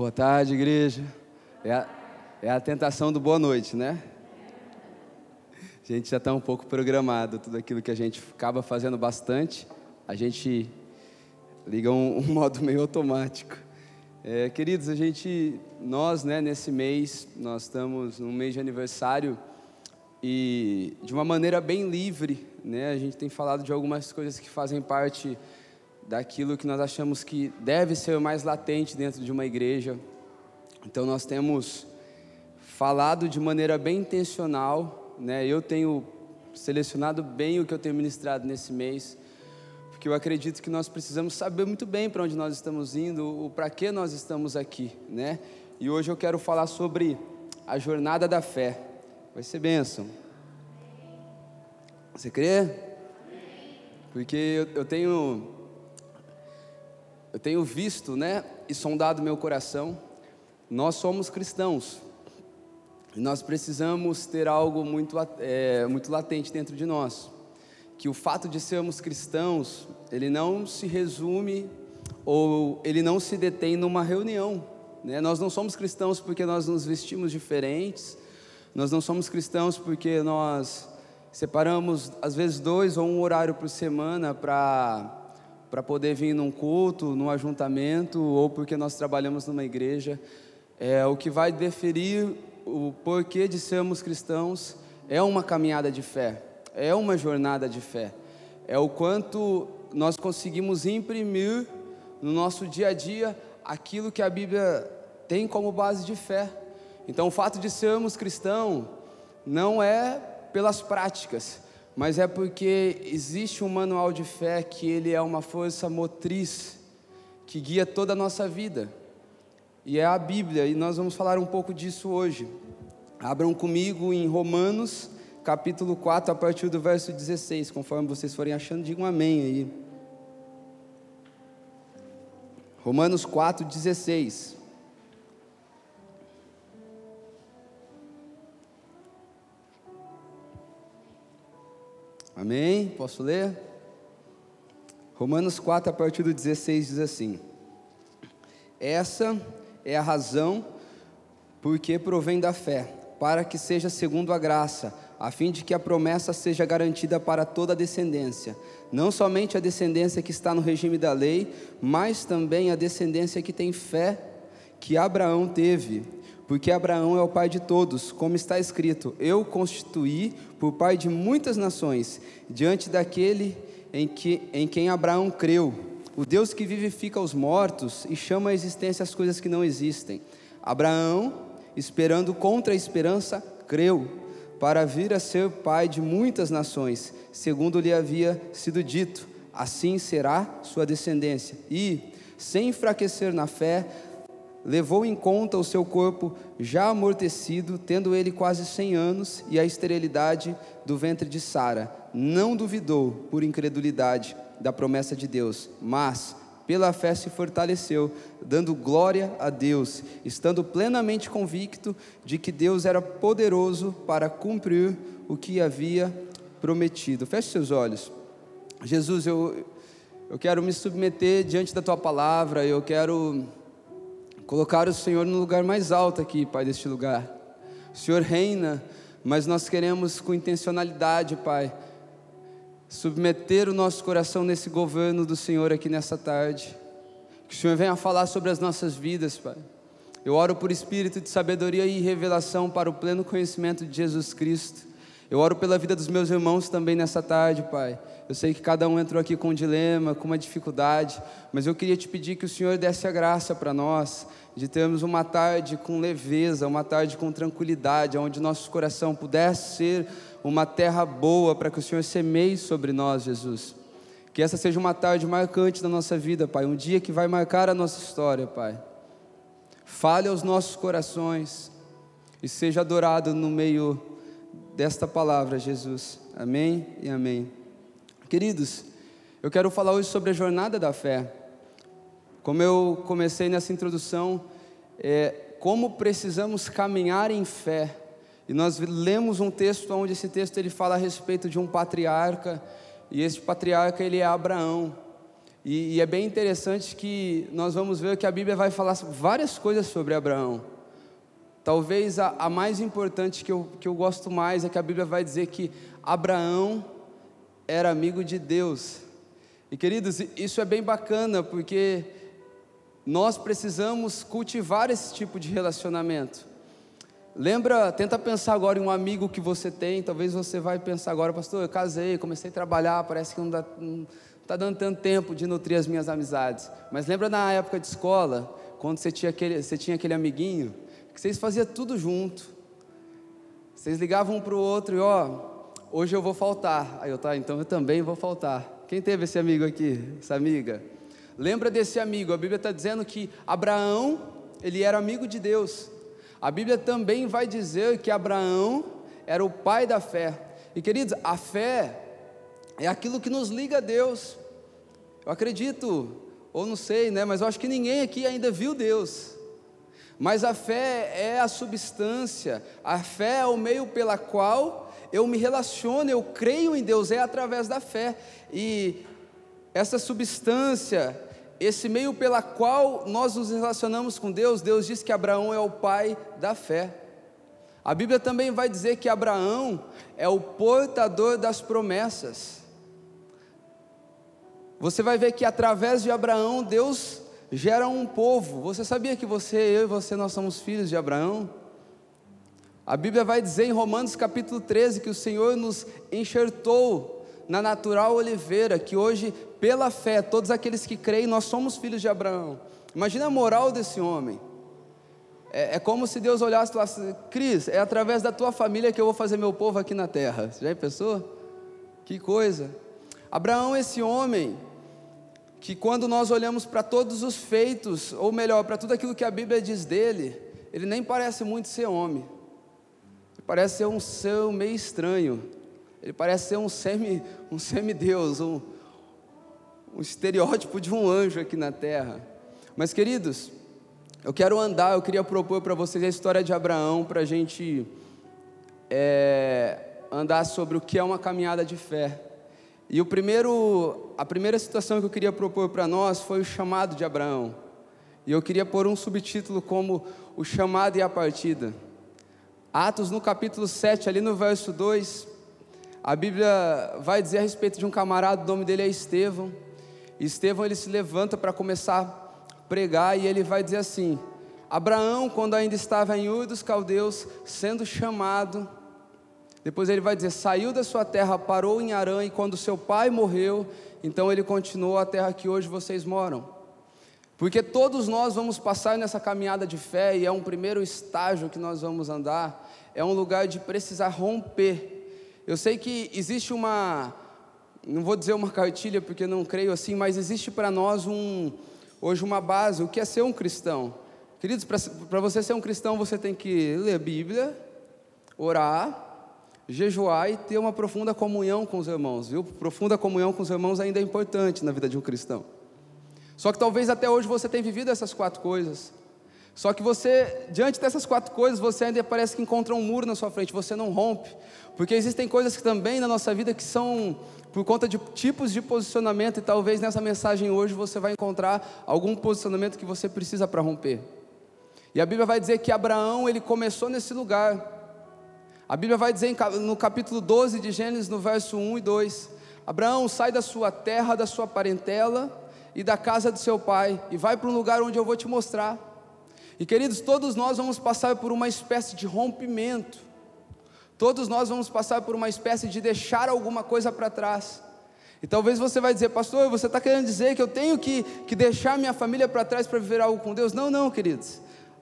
Boa tarde, igreja. É a, é a tentação do boa noite, né? A gente já está um pouco programado, tudo aquilo que a gente acaba fazendo bastante, a gente liga um, um modo meio automático. É, queridos, a gente, nós, né, nesse mês, nós estamos num mês de aniversário e de uma maneira bem livre, né, a gente tem falado de algumas coisas que fazem parte daquilo que nós achamos que deve ser mais latente dentro de uma igreja. Então nós temos falado de maneira bem intencional, né? Eu tenho selecionado bem o que eu tenho ministrado nesse mês, porque eu acredito que nós precisamos saber muito bem para onde nós estamos indo, o para que nós estamos aqui, né? E hoje eu quero falar sobre a jornada da fé. Vai ser bênção. Você crê? Porque eu, eu tenho eu tenho visto, né, e sondado meu coração, nós somos cristãos. E nós precisamos ter algo muito, é, muito latente dentro de nós. Que o fato de sermos cristãos, ele não se resume ou ele não se detém numa reunião. Né? Nós não somos cristãos porque nós nos vestimos diferentes, nós não somos cristãos porque nós separamos, às vezes, dois ou um horário por semana para para poder vir num culto, num ajuntamento, ou porque nós trabalhamos numa igreja. É, o que vai definir o porquê de sermos cristãos é uma caminhada de fé, é uma jornada de fé. É o quanto nós conseguimos imprimir no nosso dia a dia aquilo que a Bíblia tem como base de fé. Então, o fato de sermos cristãos não é pelas práticas, mas é porque existe um manual de fé que ele é uma força motriz que guia toda a nossa vida. E é a Bíblia, e nós vamos falar um pouco disso hoje. Abram comigo em Romanos, capítulo 4, a partir do verso 16, conforme vocês forem achando, digam amém aí. Romanos 4, 16. Amém? Posso ler? Romanos 4, a partir do 16, diz assim: Essa é a razão porque provém da fé, para que seja segundo a graça, a fim de que a promessa seja garantida para toda a descendência, não somente a descendência que está no regime da lei, mas também a descendência que tem fé que Abraão teve porque Abraão é o pai de todos, como está escrito: Eu constituí por pai de muitas nações, diante daquele em, que, em quem Abraão creu, o Deus que vivifica os mortos e chama à existência as coisas que não existem. Abraão, esperando contra a esperança, creu, para vir a ser pai de muitas nações, segundo lhe havia sido dito: assim será sua descendência. E, sem enfraquecer na fé, levou em conta o seu corpo já amortecido, tendo ele quase cem anos, e a esterilidade do ventre de Sara. Não duvidou, por incredulidade, da promessa de Deus, mas pela fé se fortaleceu, dando glória a Deus, estando plenamente convicto de que Deus era poderoso para cumprir o que havia prometido. Feche seus olhos. Jesus, eu, eu quero me submeter diante da tua palavra, eu quero Colocar o Senhor no lugar mais alto aqui, Pai, deste lugar. O Senhor reina, mas nós queremos com intencionalidade, Pai, submeter o nosso coração nesse governo do Senhor aqui nessa tarde. Que o Senhor venha falar sobre as nossas vidas, Pai. Eu oro por espírito de sabedoria e revelação para o pleno conhecimento de Jesus Cristo. Eu oro pela vida dos meus irmãos também nessa tarde, Pai. Eu sei que cada um entrou aqui com um dilema, com uma dificuldade, mas eu queria te pedir que o Senhor desse a graça para nós, de termos uma tarde com leveza, uma tarde com tranquilidade, onde nosso coração pudesse ser uma terra boa para que o Senhor semeie sobre nós, Jesus. Que essa seja uma tarde marcante da nossa vida, Pai, um dia que vai marcar a nossa história, Pai. Fale aos nossos corações e seja adorado no meio desta palavra, Jesus. Amém e amém. Queridos, eu quero falar hoje sobre a jornada da fé. Como eu comecei nessa introdução, é, como precisamos caminhar em fé. E nós lemos um texto onde esse texto ele fala a respeito de um patriarca, e esse patriarca ele é Abraão. E, e, é bem interessante que nós vamos ver que a Bíblia vai falar várias coisas sobre Abraão. Talvez a, a mais importante que eu, que eu gosto mais é que a Bíblia vai dizer que Abraão era amigo de Deus. E queridos, isso é bem bacana porque nós precisamos cultivar esse tipo de relacionamento. Lembra, tenta pensar agora em um amigo que você tem, talvez você vai pensar agora, pastor, eu casei, comecei a trabalhar, parece que não não está dando tanto tempo de nutrir as minhas amizades. Mas lembra na época de escola, quando você tinha aquele, você tinha aquele amiguinho, que vocês faziam tudo junto. Vocês ligavam um para o outro e ó, hoje eu vou faltar. Aí eu tá, então eu também vou faltar. Quem teve esse amigo aqui, essa amiga? Lembra desse amigo? A Bíblia está dizendo que Abraão ele era amigo de Deus. A Bíblia também vai dizer que Abraão era o pai da fé. E queridos, a fé é aquilo que nos liga a Deus. Eu acredito, ou não sei, né, mas eu acho que ninguém aqui ainda viu Deus. Mas a fé é a substância, a fé é o meio pela qual eu me relaciono, eu creio em Deus, é através da fé. E essa substância, esse meio pela qual nós nos relacionamos com Deus, Deus diz que Abraão é o pai da fé. A Bíblia também vai dizer que Abraão é o portador das promessas. Você vai ver que através de Abraão, Deus gera um povo. Você sabia que você, eu e você, nós somos filhos de Abraão? A Bíblia vai dizer em Romanos capítulo 13 que o Senhor nos enxertou na natural oliveira, que hoje pela fé, todos aqueles que creem, nós somos filhos de Abraão. Imagina a moral desse homem. É, é como se Deus olhasse e falasse: Cris, é através da tua família que eu vou fazer meu povo aqui na terra. Você já pensou? Que coisa. Abraão, esse homem, que quando nós olhamos para todos os feitos, ou melhor, para tudo aquilo que a Bíblia diz dele, ele nem parece muito ser homem. Ele parece ser um ser meio estranho. Ele parece ser um semi, um semideus, um, um estereótipo de um anjo aqui na terra. Mas, queridos, eu quero andar, eu queria propor para vocês a história de Abraão, para a gente é, andar sobre o que é uma caminhada de fé. E o primeiro, a primeira situação que eu queria propor para nós foi o chamado de Abraão. E eu queria pôr um subtítulo como o chamado e a partida. Atos no capítulo 7, ali no verso 2, a Bíblia vai dizer a respeito de um camarada, o nome dele é Estevão. Estevão ele se levanta para começar a pregar e ele vai dizer assim: Abraão, quando ainda estava em Ur dos Caldeus, sendo chamado, depois ele vai dizer: saiu da sua terra, parou em Arã, e quando seu pai morreu, então ele continuou a terra que hoje vocês moram. Porque todos nós vamos passar nessa caminhada de fé, e é um primeiro estágio que nós vamos andar, é um lugar de precisar romper. Eu sei que existe uma, não vou dizer uma cartilha porque não creio assim, mas existe para nós um, hoje uma base, o que é ser um cristão. Queridos, para você ser um cristão, você tem que ler a Bíblia, orar, jejuar e ter uma profunda comunhão com os irmãos, viu? Profunda comunhão com os irmãos ainda é importante na vida de um cristão. Só que talvez até hoje você tenha vivido essas quatro coisas. Só que você, diante dessas quatro coisas, você ainda parece que encontra um muro na sua frente, você não rompe. Porque existem coisas que também na nossa vida que são por conta de tipos de posicionamento, e talvez nessa mensagem hoje você vai encontrar algum posicionamento que você precisa para romper. E a Bíblia vai dizer que Abraão, ele começou nesse lugar. A Bíblia vai dizer no capítulo 12 de Gênesis, no verso 1 e 2: Abraão, sai da sua terra, da sua parentela e da casa do seu pai, e vai para um lugar onde eu vou te mostrar. E queridos, todos nós vamos passar por uma espécie de rompimento. Todos nós vamos passar por uma espécie de deixar alguma coisa para trás. E talvez você vai dizer, pastor, você está querendo dizer que eu tenho que, que deixar minha família para trás para viver algo com Deus? Não, não, queridos.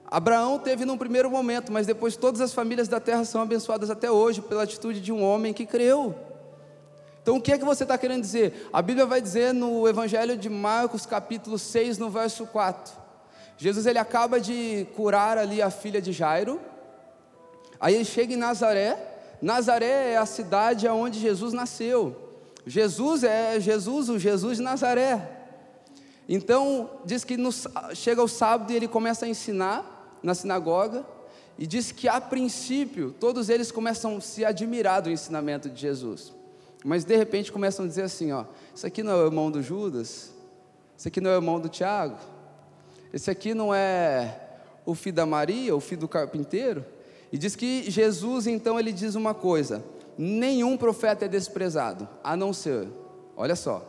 Abraão teve num primeiro momento, mas depois todas as famílias da terra são abençoadas até hoje pela atitude de um homem que creu. Então o que é que você está querendo dizer? A Bíblia vai dizer no Evangelho de Marcos, capítulo 6, no verso 4. Jesus ele acaba de curar ali a filha de Jairo. Aí ele chega em Nazaré Nazaré é a cidade onde Jesus nasceu. Jesus é Jesus, o Jesus de Nazaré. Então, diz que no, chega o sábado e ele começa a ensinar na sinagoga, e diz que a princípio todos eles começam a se admirar do ensinamento de Jesus, mas de repente começam a dizer assim: ó, isso aqui não é o irmão do Judas, Esse aqui não é o irmão do Tiago? Esse aqui não é o filho da Maria, o filho do carpinteiro? E diz que Jesus, então, ele diz uma coisa: nenhum profeta é desprezado, a não ser, olha só,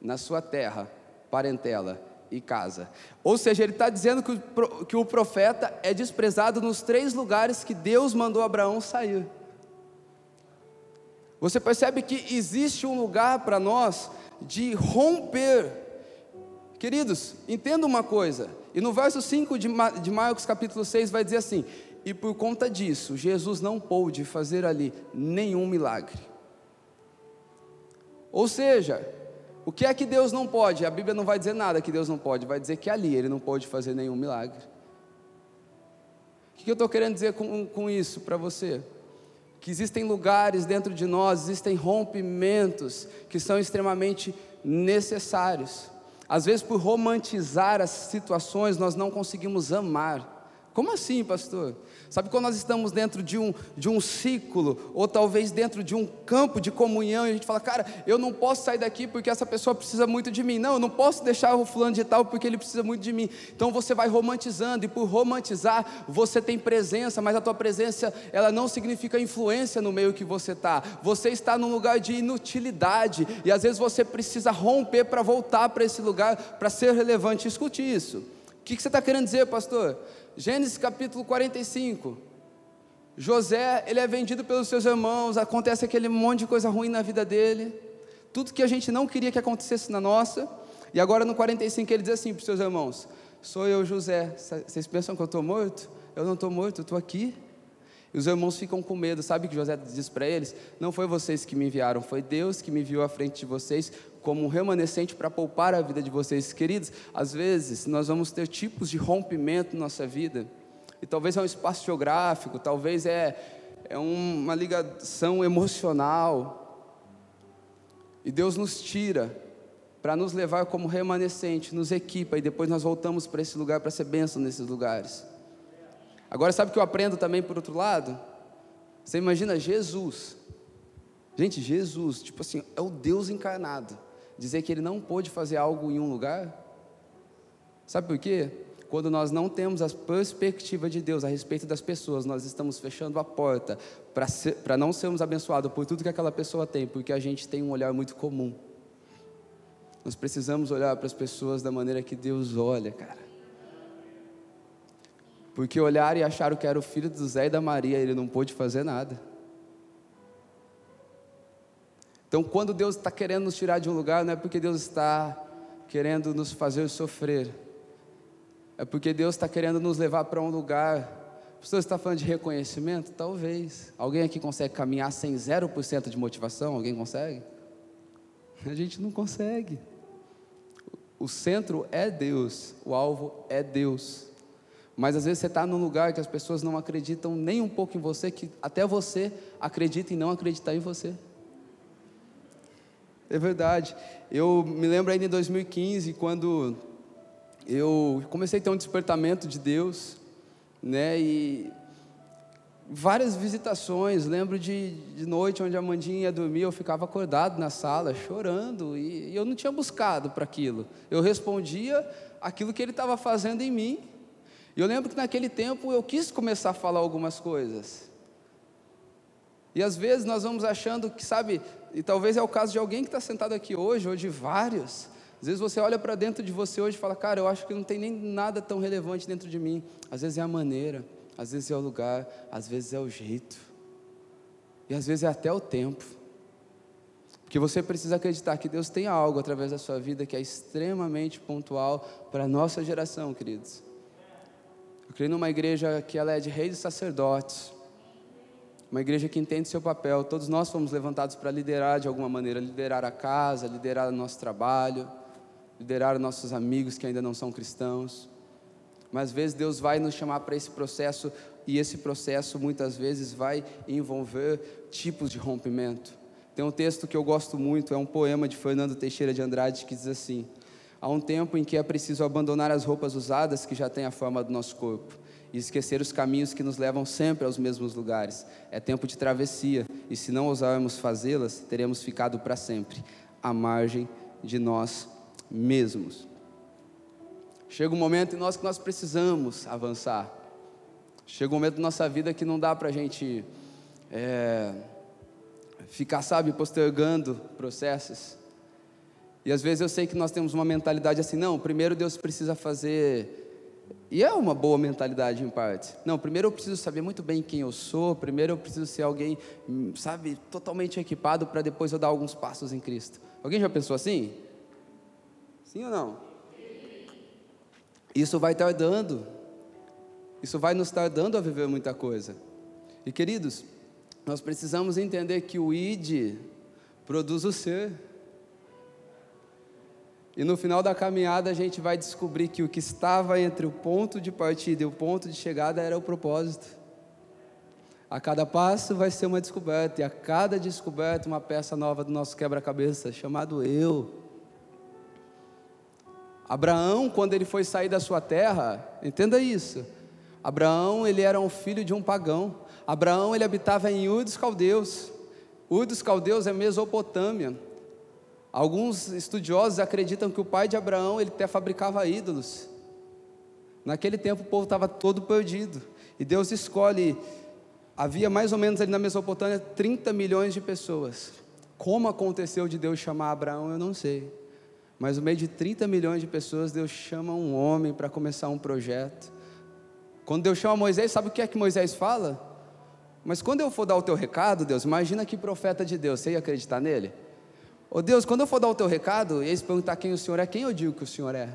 na sua terra, parentela e casa. Ou seja, ele está dizendo que o, que o profeta é desprezado nos três lugares que Deus mandou Abraão sair. Você percebe que existe um lugar para nós de romper. Queridos, entenda uma coisa, e no verso 5 de, de Marcos capítulo 6 vai dizer assim: E por conta disso, Jesus não pôde fazer ali nenhum milagre. Ou seja, o que é que Deus não pode? A Bíblia não vai dizer nada que Deus não pode, vai dizer que ali ele não pode fazer nenhum milagre. O que eu estou querendo dizer com, com isso para você? Que existem lugares dentro de nós, existem rompimentos que são extremamente necessários. Às vezes, por romantizar as situações, nós não conseguimos amar. Como assim, pastor? Sabe quando nós estamos dentro de um, de um ciclo, ou talvez dentro de um campo de comunhão, e a gente fala, cara, eu não posso sair daqui porque essa pessoa precisa muito de mim. Não, eu não posso deixar o fulano de tal porque ele precisa muito de mim. Então você vai romantizando, e por romantizar, você tem presença, mas a tua presença, ela não significa influência no meio que você está. Você está num lugar de inutilidade, e às vezes você precisa romper para voltar para esse lugar, para ser relevante. Escute isso. O que, que você está querendo dizer, pastor? Gênesis capítulo 45. José, ele é vendido pelos seus irmãos, acontece aquele monte de coisa ruim na vida dele, tudo que a gente não queria que acontecesse na nossa, e agora no 45 ele diz assim para os seus irmãos: Sou eu, José, vocês pensam que eu estou morto? Eu não estou morto, eu estou aqui. E os irmãos ficam com medo, sabe o que José diz para eles? Não foi vocês que me enviaram, foi Deus que me enviou à frente de vocês como um remanescente para poupar a vida de vocês. Queridos, às vezes nós vamos ter tipos de rompimento na nossa vida, e talvez é um espaço geográfico, talvez é, é uma ligação emocional, e Deus nos tira para nos levar como remanescente, nos equipa, e depois nós voltamos para esse lugar para ser bênção nesses lugares. Agora, sabe o que eu aprendo também por outro lado? Você imagina Jesus, gente, Jesus, tipo assim, é o Deus encarnado dizer que ele não pôde fazer algo em um lugar? Sabe por quê? Quando nós não temos a perspectiva de Deus a respeito das pessoas, nós estamos fechando a porta para não sermos abençoados por tudo que aquela pessoa tem, porque a gente tem um olhar muito comum. Nós precisamos olhar para as pessoas da maneira que Deus olha, cara. Porque olhar e achar que era o filho do Zé e da Maria, ele não pôde fazer nada. Então, quando Deus está querendo nos tirar de um lugar, não é porque Deus está querendo nos fazer sofrer, é porque Deus está querendo nos levar para um lugar. Você está falando de reconhecimento? Talvez. Alguém aqui consegue caminhar sem 0% de motivação? Alguém consegue? A gente não consegue. O centro é Deus, o alvo é Deus. Mas às vezes você está num lugar que as pessoas não acreditam nem um pouco em você, que até você acredita em não acreditar em você. É verdade. Eu me lembro ainda em 2015, quando eu comecei a ter um despertamento de Deus, né? E várias visitações. Lembro de, de noite onde a Mandinha ia dormir, eu ficava acordado na sala, chorando, e, e eu não tinha buscado para aquilo. Eu respondia aquilo que ele estava fazendo em mim. E eu lembro que naquele tempo eu quis começar a falar algumas coisas. E às vezes nós vamos achando que, sabe, e talvez é o caso de alguém que está sentado aqui hoje, ou de vários. Às vezes você olha para dentro de você hoje e fala, cara, eu acho que não tem nem nada tão relevante dentro de mim. Às vezes é a maneira, às vezes é o lugar, às vezes é o jeito, e às vezes é até o tempo. Porque você precisa acreditar que Deus tem algo através da sua vida que é extremamente pontual para a nossa geração, queridos. Eu creio numa igreja que ela é de reis e sacerdotes, uma igreja que entende seu papel. Todos nós fomos levantados para liderar de alguma maneira, liderar a casa, liderar o nosso trabalho, liderar nossos amigos que ainda não são cristãos. Mas às vezes Deus vai nos chamar para esse processo e esse processo muitas vezes vai envolver tipos de rompimento. Tem um texto que eu gosto muito, é um poema de Fernando Teixeira de Andrade que diz assim: Há um tempo em que é preciso abandonar as roupas usadas que já têm a forma do nosso corpo e esquecer os caminhos que nos levam sempre aos mesmos lugares. É tempo de travessia, e se não ousarmos fazê-las, teremos ficado para sempre à margem de nós mesmos. Chega um momento em nós que nós precisamos avançar. Chega um momento da nossa vida que não dá para a gente é, ficar, sabe, postergando processos. E às vezes eu sei que nós temos uma mentalidade assim, não, primeiro Deus precisa fazer. E é uma boa mentalidade em parte. Não, primeiro eu preciso saber muito bem quem eu sou, primeiro eu preciso ser alguém, sabe, totalmente equipado para depois eu dar alguns passos em Cristo. Alguém já pensou assim? Sim ou não? Isso vai tardando. Isso vai nos tardando a viver muita coisa. E queridos, nós precisamos entender que o id produz o ser. E no final da caminhada a gente vai descobrir que o que estava entre o ponto de partida e o ponto de chegada era o propósito. A cada passo vai ser uma descoberta, e a cada descoberta uma peça nova do nosso quebra-cabeça, chamado eu. Abraão, quando ele foi sair da sua terra, entenda isso. Abraão, ele era um filho de um pagão. Abraão, ele habitava em Ur dos Caldeus. Ur dos Caldeus é Mesopotâmia. Alguns estudiosos acreditam que o pai de Abraão ele até fabricava ídolos. Naquele tempo o povo estava todo perdido. E Deus escolhe. Havia mais ou menos ali na Mesopotâmia 30 milhões de pessoas. Como aconteceu de Deus chamar Abraão, eu não sei. Mas no meio de 30 milhões de pessoas, Deus chama um homem para começar um projeto. Quando Deus chama Moisés, sabe o que é que Moisés fala? Mas quando eu for dar o teu recado, Deus, imagina que profeta de Deus, você ia acreditar nele? Ô Deus, quando eu for dar o teu recado, e eles perguntar quem o Senhor é, quem eu digo que o Senhor é?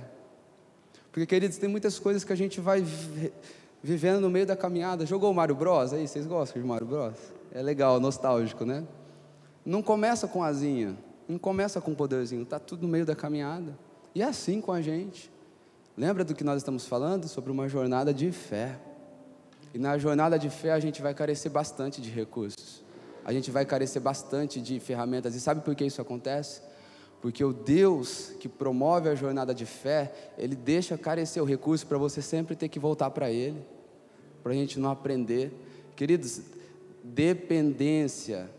Porque, queridos, tem muitas coisas que a gente vai vivendo no meio da caminhada. Jogou Mario Bros? Aí, vocês gostam de Mario Bros? É legal, nostálgico, né? Não começa com asinha, não começa com poderzinho, está tudo no meio da caminhada. E é assim com a gente. Lembra do que nós estamos falando? Sobre uma jornada de fé. E na jornada de fé a gente vai carecer bastante de recursos a gente vai carecer bastante de ferramentas. E sabe por que isso acontece? Porque o Deus que promove a jornada de fé, Ele deixa carecer o recurso para você sempre ter que voltar para Ele, para a gente não aprender. Queridos, dependência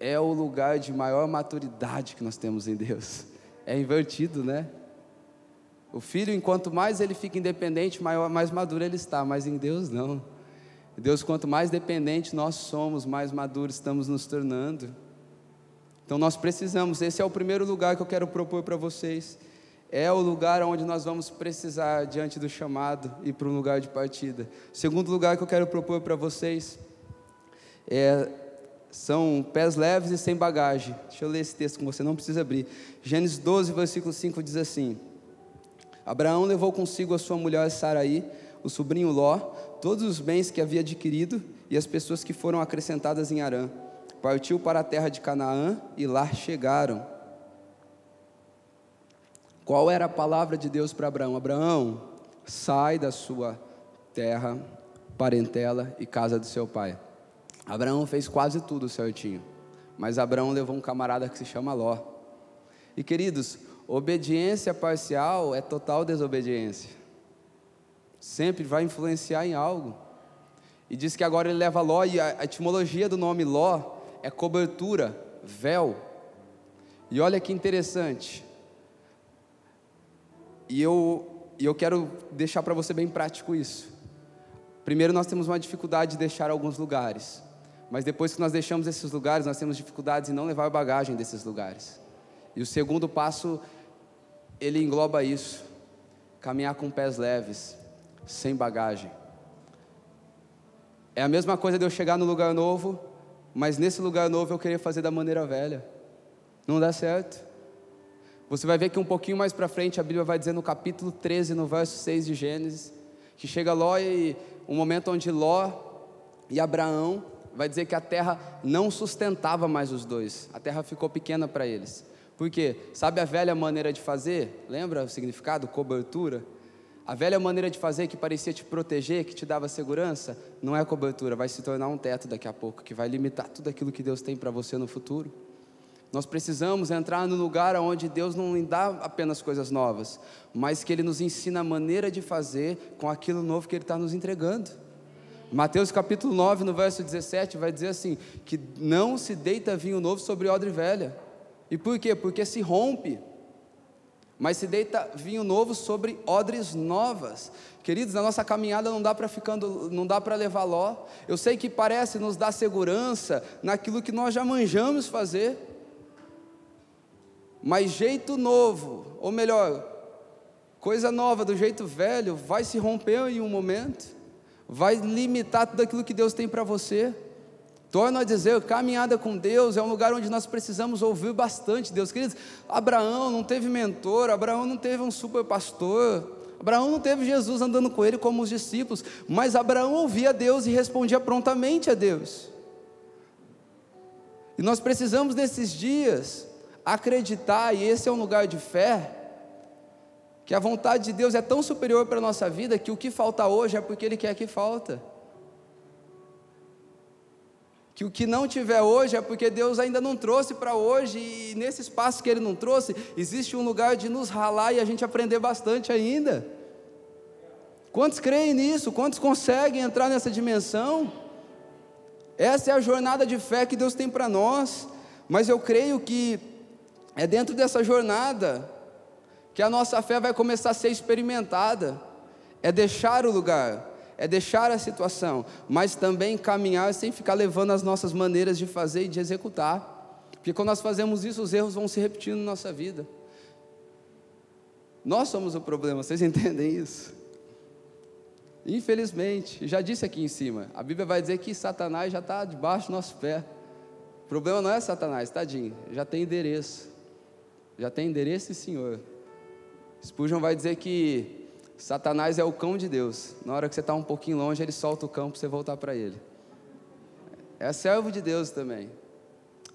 é o lugar de maior maturidade que nós temos em Deus. É invertido, né? O filho, enquanto mais ele fica independente, maior, mais maduro ele está, mas em Deus não. Deus, quanto mais dependente nós somos, mais maduros estamos nos tornando. Então nós precisamos, esse é o primeiro lugar que eu quero propor para vocês. É o lugar onde nós vamos precisar, diante do chamado, ir para um lugar de partida. O segundo lugar que eu quero propor para vocês é, são pés leves e sem bagagem. Deixa eu ler esse texto com você, não precisa abrir. Gênesis 12, versículo 5 diz assim: Abraão levou consigo a sua mulher Saraí, o sobrinho Ló, todos os bens que havia adquirido e as pessoas que foram acrescentadas em Arã. Partiu para a terra de Canaã e lá chegaram. Qual era a palavra de Deus para Abraão? Abraão, sai da sua terra, parentela e casa do seu pai. Abraão fez quase tudo certinho, mas Abraão levou um camarada que se chama Ló. E queridos, obediência parcial é total desobediência sempre vai influenciar em algo. E diz que agora ele leva Ló, e a etimologia do nome Ló é cobertura, véu. E olha que interessante. E eu, eu quero deixar para você bem prático isso. Primeiro, nós temos uma dificuldade de deixar alguns lugares. Mas depois que nós deixamos esses lugares, nós temos dificuldades em não levar bagagem desses lugares. E o segundo passo, ele engloba isso: caminhar com pés leves sem bagagem. É a mesma coisa de eu chegar no lugar novo, mas nesse lugar novo eu queria fazer da maneira velha. Não dá certo. Você vai ver que um pouquinho mais para frente a Bíblia vai dizer no capítulo 13, no verso 6 de Gênesis, que chega Ló e um momento onde Ló e Abraão vai dizer que a terra não sustentava mais os dois. A terra ficou pequena para eles. Por quê? Sabe a velha maneira de fazer? Lembra o significado? Cobertura. A velha maneira de fazer que parecia te proteger, que te dava segurança, não é cobertura, vai se tornar um teto daqui a pouco, que vai limitar tudo aquilo que Deus tem para você no futuro. Nós precisamos entrar no lugar onde Deus não dá apenas coisas novas, mas que Ele nos ensina a maneira de fazer com aquilo novo que Ele está nos entregando. Mateus capítulo 9, no verso 17, vai dizer assim: que não se deita vinho novo sobre odre velha. E por quê? Porque se rompe. Mas se deita vinho novo sobre odres novas. Queridos, na nossa caminhada não dá para ficando, não dá para levar ló. Eu sei que parece nos dar segurança naquilo que nós já manjamos fazer. Mas jeito novo, ou melhor, coisa nova do jeito velho, vai se romper em um momento, vai limitar tudo aquilo que Deus tem para você. Torno a dizer, caminhada com Deus é um lugar onde nós precisamos ouvir bastante Deus. Queridos, Abraão não teve mentor, Abraão não teve um super pastor, Abraão não teve Jesus andando com ele como os discípulos, mas Abraão ouvia Deus e respondia prontamente a Deus. E nós precisamos nesses dias acreditar, e esse é um lugar de fé, que a vontade de Deus é tão superior para a nossa vida que o que falta hoje é porque Ele quer que falta que o que não tiver hoje é porque Deus ainda não trouxe para hoje, e nesse espaço que Ele não trouxe, existe um lugar de nos ralar e a gente aprender bastante ainda. Quantos creem nisso? Quantos conseguem entrar nessa dimensão? Essa é a jornada de fé que Deus tem para nós, mas eu creio que é dentro dessa jornada que a nossa fé vai começar a ser experimentada, é deixar o lugar é deixar a situação, mas também caminhar sem ficar levando as nossas maneiras de fazer e de executar. Porque quando nós fazemos isso, os erros vão se repetindo na nossa vida. Nós somos o problema, vocês entendem isso? Infelizmente, já disse aqui em cima, a Bíblia vai dizer que Satanás já está debaixo do nosso pé. O problema não é Satanás, tadinho, já tem endereço. Já tem endereço Senhor. Spurgeon vai dizer que Satanás é o cão de Deus. Na hora que você está um pouquinho longe, ele solta o cão para você voltar para ele. É servo de Deus também.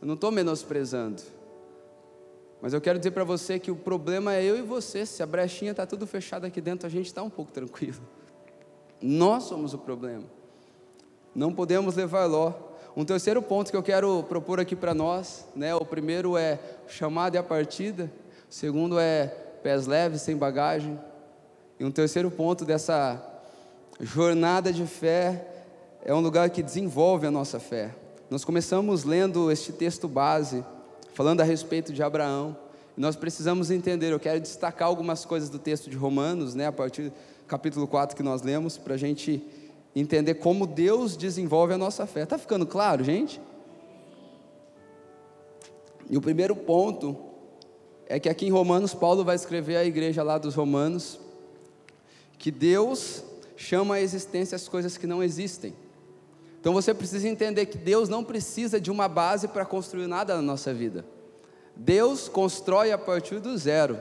Eu não estou menosprezando. Mas eu quero dizer para você que o problema é eu e você. Se a brechinha está tudo fechado aqui dentro, a gente está um pouco tranquilo. Nós somos o problema. Não podemos levar Ló. Um terceiro ponto que eu quero propor aqui para nós, né? O primeiro é chamada e a partida. O segundo é pés leves, sem bagagem. E um terceiro ponto dessa jornada de fé é um lugar que desenvolve a nossa fé. Nós começamos lendo este texto base, falando a respeito de Abraão. E nós precisamos entender, eu quero destacar algumas coisas do texto de Romanos, né, a partir do capítulo 4 que nós lemos, para a gente entender como Deus desenvolve a nossa fé. Está ficando claro, gente? E o primeiro ponto é que aqui em Romanos, Paulo vai escrever à igreja lá dos Romanos, que Deus chama à existência as coisas que não existem. Então você precisa entender que Deus não precisa de uma base para construir nada na nossa vida. Deus constrói a partir do zero.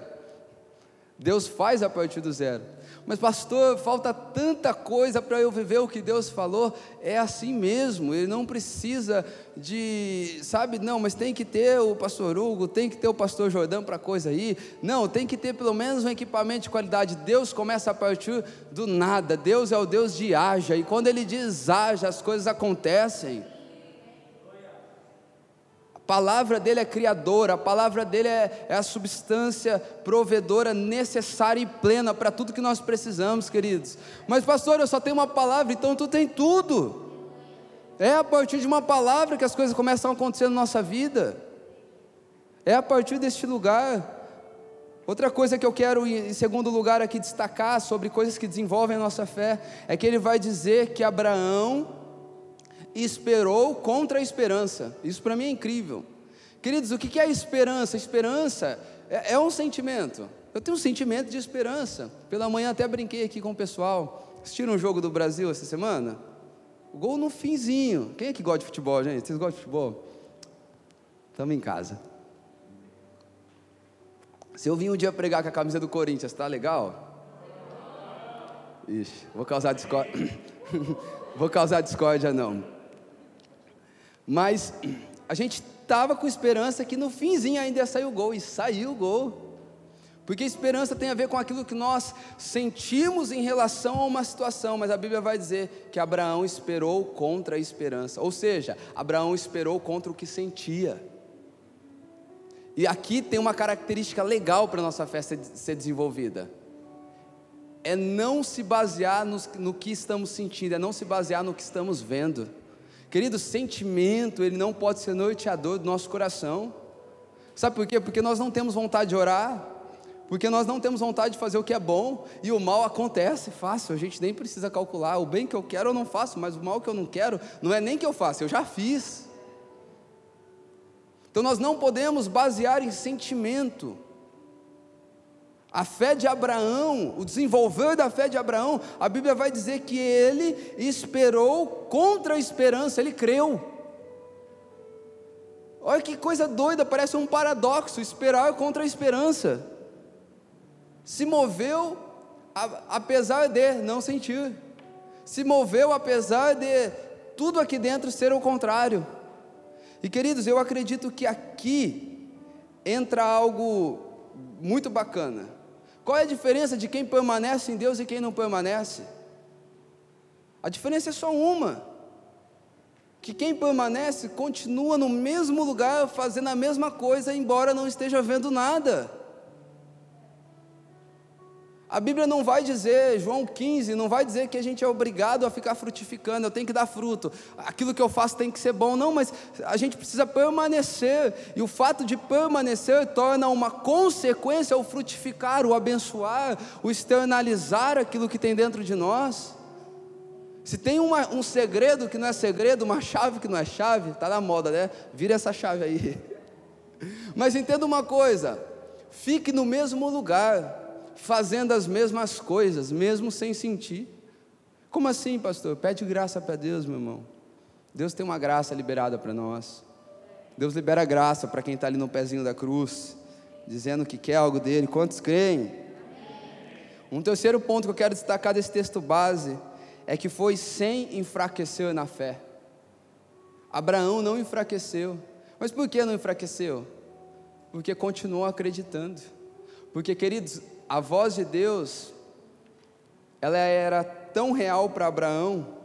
Deus faz a partir do zero. Mas, pastor, falta tanta coisa para eu viver o que Deus falou. É assim mesmo, ele não precisa de, sabe, não, mas tem que ter o pastor Hugo, tem que ter o pastor Jordão para coisa aí. Não, tem que ter pelo menos um equipamento de qualidade. Deus começa a partir do nada. Deus é o Deus de haja, e quando ele diz haja, as coisas acontecem palavra dele é criadora, a palavra dele é, é, a substância provedora necessária e plena para tudo que nós precisamos, queridos. Mas, pastor, eu só tenho uma palavra, então tu tem tudo. É a partir de uma palavra que as coisas começam a acontecer na nossa vida. É a partir deste lugar. Outra coisa que eu quero, em segundo lugar, aqui destacar sobre coisas que desenvolvem a nossa fé, é que ele vai dizer que Abraão esperou contra a esperança. Isso para mim é incrível. Queridos, o que é esperança? Esperança é, é um sentimento. Eu tenho um sentimento de esperança. Pela manhã até brinquei aqui com o pessoal. Assistiram um jogo do Brasil essa semana? O gol no finzinho. Quem é que gosta de futebol, gente? Vocês gostam de futebol? Estamos em casa. Se eu vim um dia pregar com a camisa do Corinthians, tá legal? Ixi, vou causar discórdia. vou causar discórdia não. Mas a gente estava com esperança que no finzinho ainda ia sair o gol, e saiu o gol. Porque esperança tem a ver com aquilo que nós sentimos em relação a uma situação, mas a Bíblia vai dizer que Abraão esperou contra a esperança, ou seja, Abraão esperou contra o que sentia. E aqui tem uma característica legal para a nossa fé ser desenvolvida: é não se basear no, no que estamos sentindo, é não se basear no que estamos vendo. Querido, sentimento, ele não pode ser norteador do nosso coração. Sabe por quê? Porque nós não temos vontade de orar, Porque nós não temos vontade de fazer o que é bom e o mal acontece fácil, a gente nem precisa calcular. O bem que eu quero eu não faço, mas o mal que eu não quero não é nem que eu faça, eu já fiz. Então nós não podemos basear em sentimento. A fé de Abraão, o desenvolver da fé de Abraão, a Bíblia vai dizer que ele esperou contra a esperança, ele creu. Olha que coisa doida, parece um paradoxo, esperar contra a esperança se moveu apesar de não sentir, se moveu apesar de tudo aqui dentro ser o contrário. E queridos, eu acredito que aqui entra algo muito bacana. Qual é a diferença de quem permanece em Deus e quem não permanece? A diferença é só uma: que quem permanece continua no mesmo lugar, fazendo a mesma coisa, embora não esteja vendo nada. A Bíblia não vai dizer, João 15, não vai dizer que a gente é obrigado a ficar frutificando, eu tenho que dar fruto, aquilo que eu faço tem que ser bom, não, mas a gente precisa permanecer, e o fato de permanecer torna uma consequência o frutificar, o abençoar, o externalizar aquilo que tem dentro de nós. Se tem uma, um segredo que não é segredo, uma chave que não é chave, está na moda, né? Vira essa chave aí. Mas entenda uma coisa: fique no mesmo lugar fazendo as mesmas coisas, mesmo sem sentir. Como assim, pastor? Pede graça para Deus, meu irmão. Deus tem uma graça liberada para nós. Deus libera graça para quem está ali no pezinho da cruz, dizendo que quer algo dele. Quantos creem? Um terceiro ponto que eu quero destacar desse texto base é que foi sem enfraquecer na fé. Abraão não enfraqueceu. Mas por que não enfraqueceu? Porque continuou acreditando. Porque, queridos, a voz de Deus, ela era tão real para Abraão,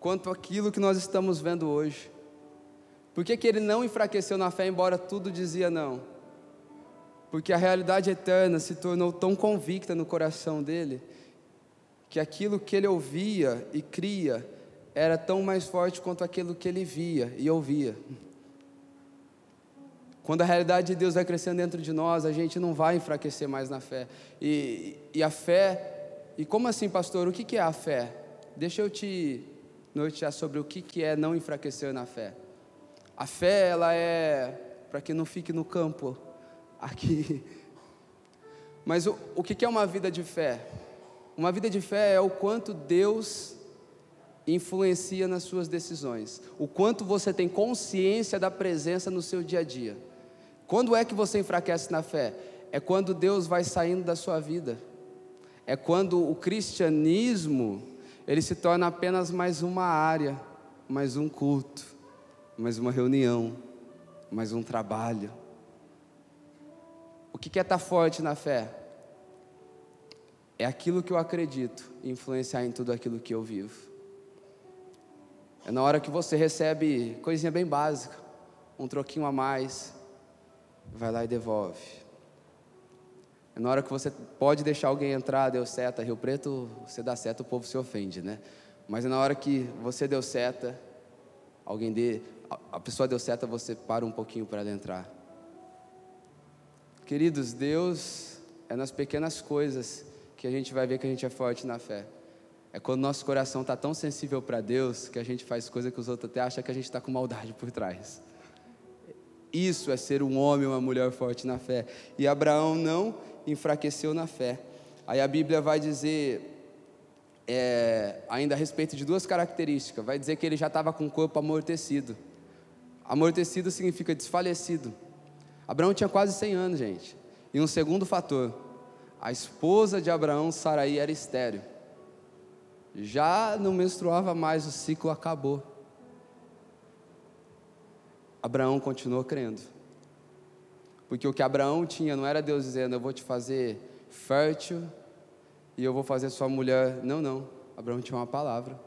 quanto aquilo que nós estamos vendo hoje. Por que, que ele não enfraqueceu na fé, embora tudo dizia não? Porque a realidade eterna se tornou tão convicta no coração dele, que aquilo que ele ouvia e cria era tão mais forte quanto aquilo que ele via e ouvia. Quando a realidade de Deus vai crescendo dentro de nós, a gente não vai enfraquecer mais na fé. E, e a fé, e como assim, pastor? O que, que é a fé? Deixa eu te nortear sobre o que, que é não enfraquecer na fé. A fé, ela é, para que não fique no campo aqui. Mas o, o que, que é uma vida de fé? Uma vida de fé é o quanto Deus influencia nas suas decisões, o quanto você tem consciência da presença no seu dia a dia. Quando é que você enfraquece na fé? É quando Deus vai saindo da sua vida. É quando o cristianismo ele se torna apenas mais uma área, mais um culto, mais uma reunião, mais um trabalho. O que é estar forte na fé? É aquilo que eu acredito influenciar em tudo aquilo que eu vivo. É na hora que você recebe coisinha bem básica, um troquinho a mais, vai lá e devolve. É na hora que você pode deixar alguém entrar, deu seta, Rio Preto, você dá seta, o povo se ofende, né? Mas é na hora que você deu seta, alguém dê, a pessoa deu seta, você para um pouquinho para entrar. Queridos, Deus é nas pequenas coisas que a gente vai ver que a gente é forte na fé. É quando nosso coração está tão sensível para Deus que a gente faz coisa que os outros até acham que a gente está com maldade por trás. Isso é ser um homem ou uma mulher forte na fé. E Abraão não enfraqueceu na fé. Aí a Bíblia vai dizer, é, ainda a respeito de duas características: vai dizer que ele já estava com o corpo amortecido. Amortecido significa desfalecido. Abraão tinha quase 100 anos, gente. E um segundo fator: a esposa de Abraão, Saraí, era estéreo. Já não menstruava mais, o ciclo acabou. Abraão continuou crendo. Porque o que Abraão tinha não era Deus dizendo, eu vou te fazer fértil e eu vou fazer sua mulher. Não, não. Abraão tinha uma palavra.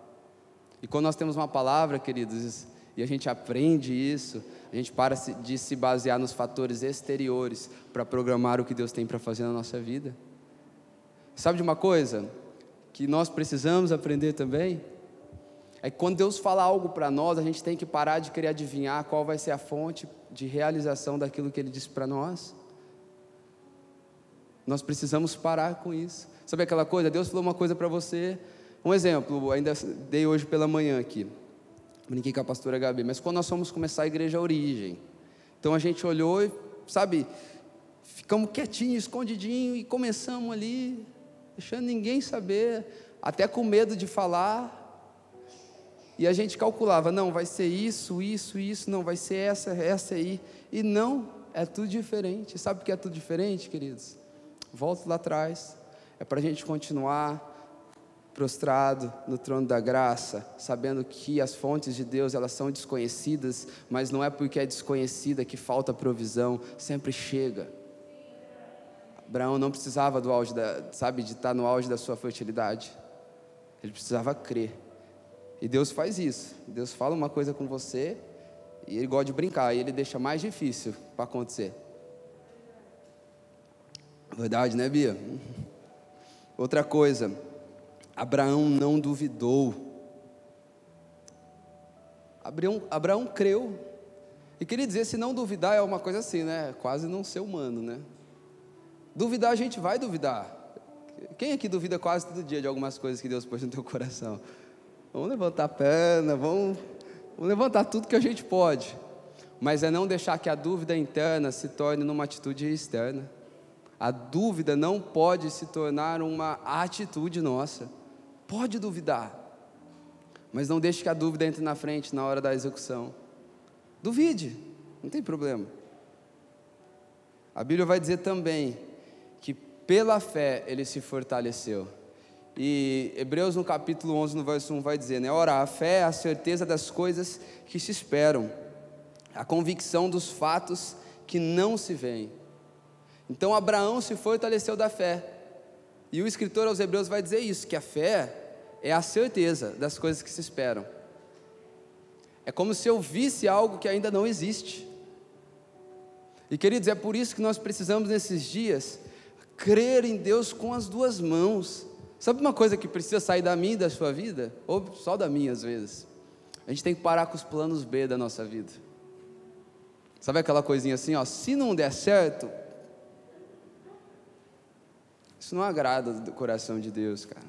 E quando nós temos uma palavra, queridos, e a gente aprende isso, a gente para de se basear nos fatores exteriores para programar o que Deus tem para fazer na nossa vida. Sabe de uma coisa que nós precisamos aprender também? É que quando Deus fala algo para nós, a gente tem que parar de querer adivinhar qual vai ser a fonte de realização daquilo que Ele disse para nós. Nós precisamos parar com isso. Sabe aquela coisa? Deus falou uma coisa para você. Um exemplo, ainda dei hoje pela manhã aqui. Brinquei com a pastora Gabi, mas quando nós fomos começar a igreja Origem, então a gente olhou e, sabe, ficamos quietinhos, escondidinho e começamos ali, deixando ninguém saber, até com medo de falar. E a gente calculava, não, vai ser isso, isso, isso, não, vai ser essa, essa aí. E não, é tudo diferente. Sabe por que é tudo diferente, queridos? Volto lá atrás. É para a gente continuar prostrado no trono da graça, sabendo que as fontes de Deus elas são desconhecidas, mas não é porque é desconhecida que falta provisão, sempre chega. Abraão não precisava do auge da, sabe, de estar no auge da sua fertilidade. Ele precisava crer. E Deus faz isso. Deus fala uma coisa com você e ele gosta de brincar, e ele deixa mais difícil para acontecer. Verdade, né, Bia? Outra coisa, Abraão não duvidou. Abraão, Abraão creu. E queria dizer, se não duvidar é uma coisa assim, né? Quase não ser humano, né? Duvidar a gente vai duvidar. Quem aqui duvida quase todo dia de algumas coisas que Deus pôs no teu coração? Vamos levantar a perna, vamos, vamos levantar tudo que a gente pode. Mas é não deixar que a dúvida interna se torne numa atitude externa. A dúvida não pode se tornar uma atitude nossa. Pode duvidar, mas não deixe que a dúvida entre na frente na hora da execução. Duvide, não tem problema. A Bíblia vai dizer também que pela fé ele se fortaleceu. E Hebreus no capítulo 11, no verso 1 vai dizer, né? Ora, a fé é a certeza das coisas que se esperam, a convicção dos fatos que não se veem. Então Abraão se fortaleceu da fé. E o escritor aos Hebreus vai dizer isso, que a fé é a certeza das coisas que se esperam. É como se eu visse algo que ainda não existe. E queridos, é por isso que nós precisamos nesses dias crer em Deus com as duas mãos. Sabe uma coisa que precisa sair da minha e da sua vida? Ou só da minha às vezes? A gente tem que parar com os planos B da nossa vida. Sabe aquela coisinha assim, ó, se não der certo, isso não agrada do coração de Deus, cara.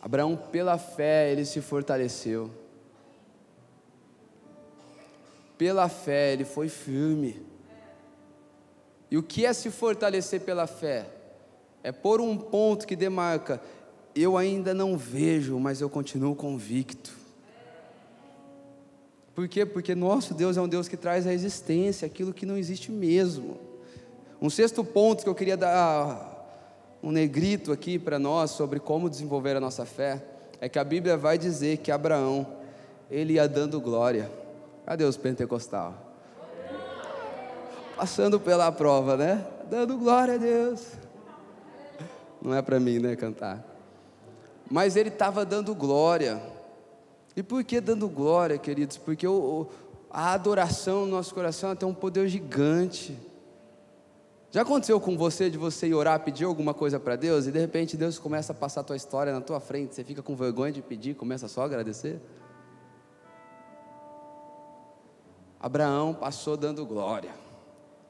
Abraão, pela fé, ele se fortaleceu. Pela fé, ele foi firme. E o que é se fortalecer pela fé? É pôr um ponto que demarca: eu ainda não vejo, mas eu continuo convicto. Por quê? Porque nosso Deus é um Deus que traz à existência aquilo que não existe mesmo. Um sexto ponto que eu queria dar um negrito aqui para nós sobre como desenvolver a nossa fé, é que a Bíblia vai dizer que Abraão, ele ia dando glória. Cadê os pentecostal? Passando pela prova, né? Dando glória a Deus. Não é para mim, né, cantar. Mas ele estava dando glória. E por que dando glória, queridos? Porque o, a adoração no nosso coração tem um poder gigante. Já aconteceu com você de você ir orar, pedir alguma coisa para Deus e de repente Deus começa a passar a tua história na tua frente, você fica com vergonha de pedir, começa só a agradecer? Abraão passou dando glória.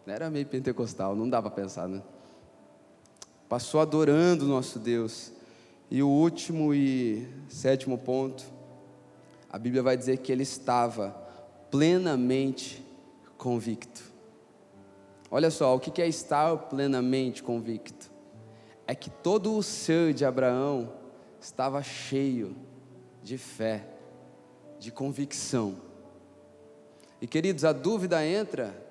Era meio pentecostal, não dava para pensar, né? Passou adorando o nosso Deus. E o último e sétimo ponto, a Bíblia vai dizer que ele estava plenamente convicto. Olha só, o que é estar plenamente convicto? É que todo o ser de Abraão estava cheio de fé, de convicção. E queridos, a dúvida entra,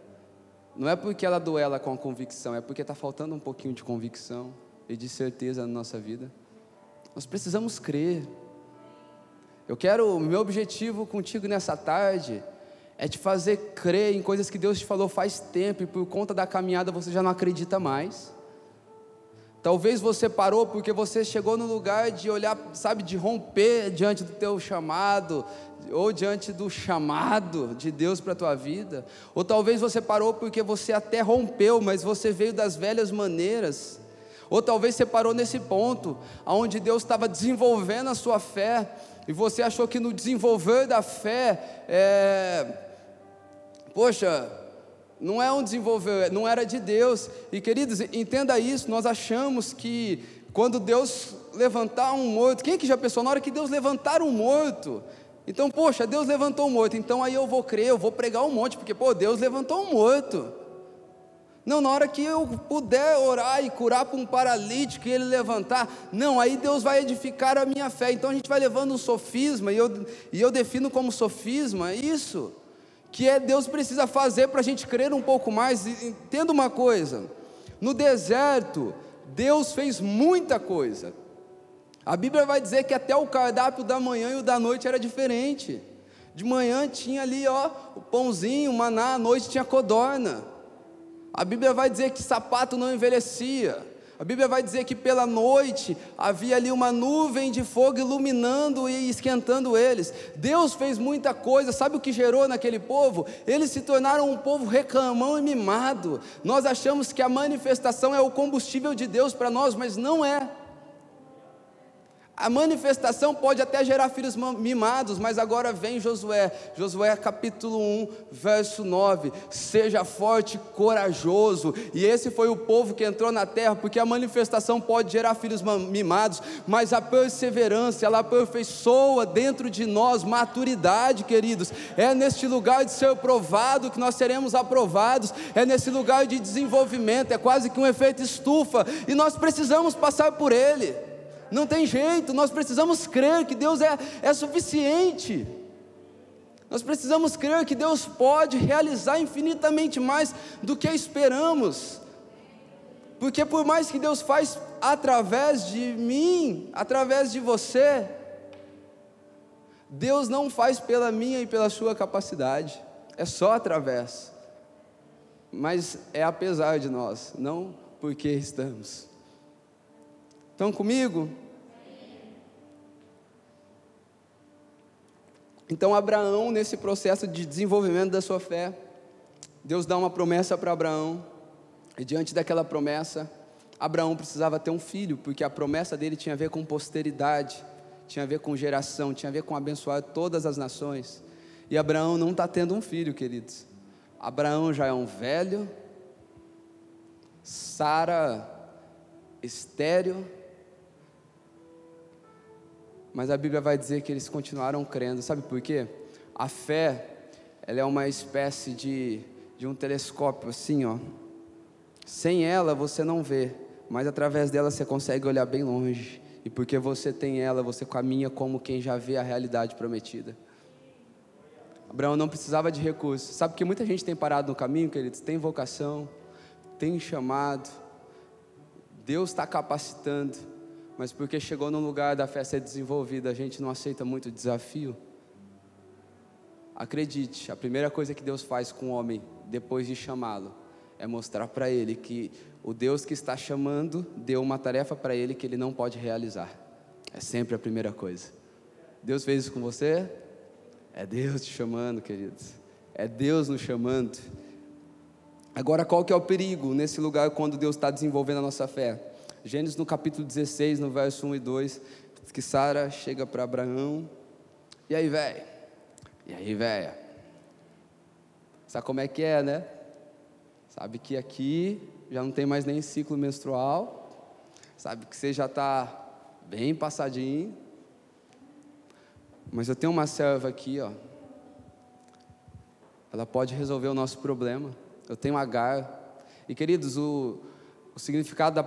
não é porque ela duela com a convicção, é porque está faltando um pouquinho de convicção e de certeza na nossa vida. Nós precisamos crer. Eu quero, meu objetivo contigo nessa tarde é te fazer crer em coisas que Deus te falou faz tempo e por conta da caminhada você já não acredita mais. Talvez você parou porque você chegou no lugar de olhar, sabe, de romper diante do teu chamado, ou diante do chamado de Deus para a tua vida. Ou talvez você parou porque você até rompeu, mas você veio das velhas maneiras. Ou talvez você parou nesse ponto, onde Deus estava desenvolvendo a sua fé, e você achou que no desenvolver da fé, é, Poxa, Não é um desenvolver, não era de Deus. E queridos, entenda isso, nós achamos que quando Deus levantar um morto, quem que já pensou na hora que Deus levantar um morto? Então, poxa, Deus levantou um morto, então aí eu vou crer, eu vou pregar um monte, porque pô, Deus levantou um morto. Não, na hora que eu puder orar e curar para um paralítico e ele levantar, não, aí Deus vai edificar a minha fé. Então a gente vai levando um sofisma, e eu, e eu defino como sofisma isso, que é Deus precisa fazer para a gente crer um pouco mais. Entenda uma coisa: no deserto, Deus fez muita coisa. A Bíblia vai dizer que até o cardápio da manhã e o da noite era diferente. De manhã tinha ali, ó, o pãozinho, o maná, à noite tinha codorna. A Bíblia vai dizer que sapato não envelhecia. A Bíblia vai dizer que pela noite havia ali uma nuvem de fogo iluminando e esquentando eles. Deus fez muita coisa, sabe o que gerou naquele povo? Eles se tornaram um povo reclamão e mimado. Nós achamos que a manifestação é o combustível de Deus para nós, mas não é. A manifestação pode até gerar filhos mimados, mas agora vem Josué, Josué capítulo 1, verso 9: seja forte, corajoso, e esse foi o povo que entrou na terra, porque a manifestação pode gerar filhos mimados, mas a perseverança, ela aperfeiçoa dentro de nós maturidade, queridos. É neste lugar de ser provado que nós seremos aprovados, é nesse lugar de desenvolvimento, é quase que um efeito estufa, e nós precisamos passar por ele não tem jeito, nós precisamos crer que Deus é, é suficiente. Nós precisamos crer que Deus pode realizar infinitamente mais do que esperamos. Porque por mais que Deus faz através de mim, através de você, Deus não faz pela minha e pela sua capacidade, é só através. Mas é apesar de nós, não porque estamos. Estão comigo? Então, Abraão, nesse processo de desenvolvimento da sua fé, Deus dá uma promessa para Abraão, e diante daquela promessa, Abraão precisava ter um filho, porque a promessa dele tinha a ver com posteridade, tinha a ver com geração, tinha a ver com abençoar todas as nações. E Abraão não está tendo um filho, queridos. Abraão já é um velho, Sara estéreo, mas a Bíblia vai dizer que eles continuaram crendo. Sabe por quê? A fé, ela é uma espécie de, de um telescópio assim, ó. Sem ela você não vê, mas através dela você consegue olhar bem longe. E porque você tem ela, você caminha como quem já vê a realidade prometida. Abraão não precisava de recursos. Sabe que muita gente tem parado no caminho, queridos? Tem vocação, tem chamado. Deus está capacitando mas porque chegou no lugar da fé ser desenvolvida, a gente não aceita muito desafio. Acredite, a primeira coisa que Deus faz com o homem depois de chamá-lo é mostrar para ele que o Deus que está chamando deu uma tarefa para ele que ele não pode realizar. É sempre a primeira coisa. Deus fez isso com você? É Deus te chamando, queridos. É Deus nos chamando. Agora, qual que é o perigo nesse lugar quando Deus está desenvolvendo a nossa fé? Gênesis no capítulo 16, no verso 1 e 2, diz que Sara chega para Abraão. E aí, velho? E aí, velha? Sabe como é que é, né? Sabe que aqui já não tem mais nem ciclo menstrual. Sabe que você já está bem passadinho. Mas eu tenho uma serva aqui, ó. Ela pode resolver o nosso problema. Eu tenho Agar. E queridos, o, o significado da,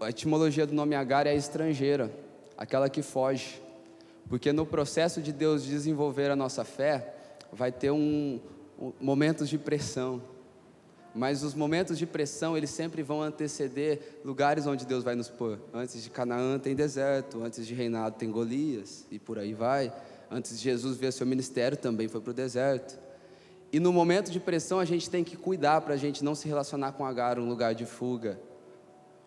a etimologia do nome Agar é estrangeira, aquela que foge. Porque no processo de Deus desenvolver a nossa fé, vai ter um, um, momentos de pressão. Mas os momentos de pressão, eles sempre vão anteceder lugares onde Deus vai nos pôr. Antes de Canaã tem deserto, antes de reinado tem Golias, e por aí vai. Antes de Jesus ver seu ministério, também foi para o deserto. E no momento de pressão, a gente tem que cuidar para a gente não se relacionar com Agar, um lugar de fuga,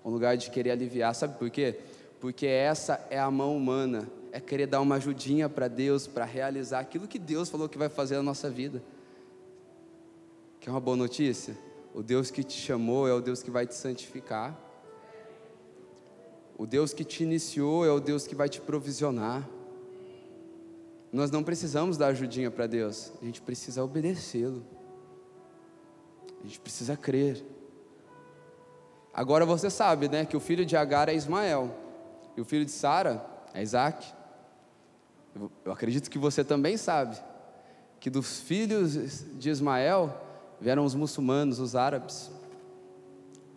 um lugar de querer aliviar. Sabe por quê? Porque essa é a mão humana, é querer dar uma ajudinha para Deus, para realizar aquilo que Deus falou que vai fazer na nossa vida. Quer uma boa notícia? O Deus que te chamou é o Deus que vai te santificar. O Deus que te iniciou é o Deus que vai te provisionar. Nós não precisamos dar ajudinha para Deus, a gente precisa obedecê-lo. A gente precisa crer. Agora você sabe, né, que o filho de Agar é Ismael e o filho de Sara é Isaac. Eu acredito que você também sabe que dos filhos de Ismael vieram os muçulmanos, os árabes.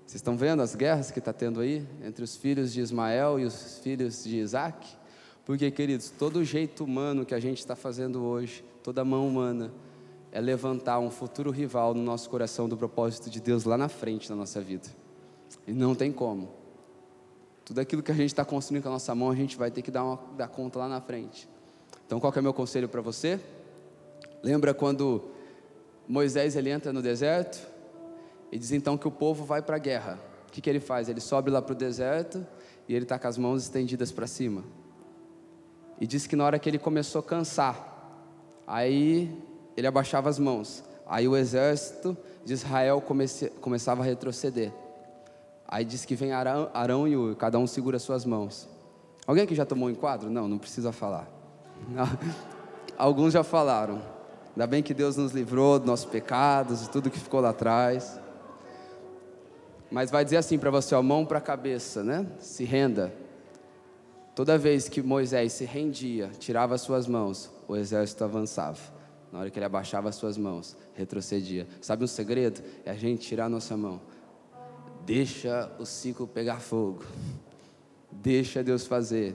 Vocês estão vendo as guerras que está tendo aí entre os filhos de Ismael e os filhos de Isaac? Porque, queridos, todo jeito humano que a gente está fazendo hoje, toda mão humana, é levantar um futuro rival no nosso coração do propósito de Deus lá na frente da nossa vida. E não tem como. Tudo aquilo que a gente está construindo com a nossa mão, a gente vai ter que dar, uma, dar conta lá na frente. Então, qual é o meu conselho para você? Lembra quando Moisés ele entra no deserto e diz então que o povo vai para a guerra. O que, que ele faz? Ele sobe lá para o deserto e ele está com as mãos estendidas para cima. E diz que na hora que ele começou a cansar, aí ele abaixava as mãos. Aí o exército de Israel comece, começava a retroceder. Aí diz que vem Arão, Arão e Ur, cada um segura suas mãos. Alguém que já tomou um enquadro? Não, não precisa falar. Alguns já falaram. Ainda bem que Deus nos livrou dos nossos pecados e tudo que ficou lá atrás. Mas vai dizer assim para você, ó, mão para a cabeça, né? Se renda. Toda vez que Moisés se rendia, tirava as suas mãos, o exército avançava. Na hora que ele abaixava as suas mãos, retrocedia. Sabe um segredo? É a gente tirar a nossa mão. Deixa o ciclo pegar fogo. Deixa Deus fazer.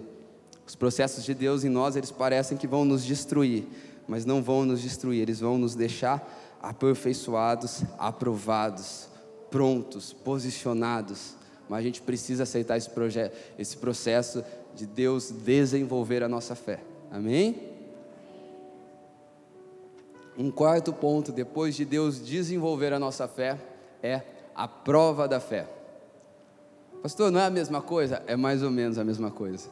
Os processos de Deus em nós, eles parecem que vão nos destruir, mas não vão nos destruir, eles vão nos deixar aperfeiçoados, aprovados, prontos, posicionados. Mas a gente precisa aceitar esse, projeto, esse processo de Deus desenvolver a nossa fé. Amém? Um quarto ponto, depois de Deus desenvolver a nossa fé, é a prova da fé. Pastor, não é a mesma coisa? É mais ou menos a mesma coisa.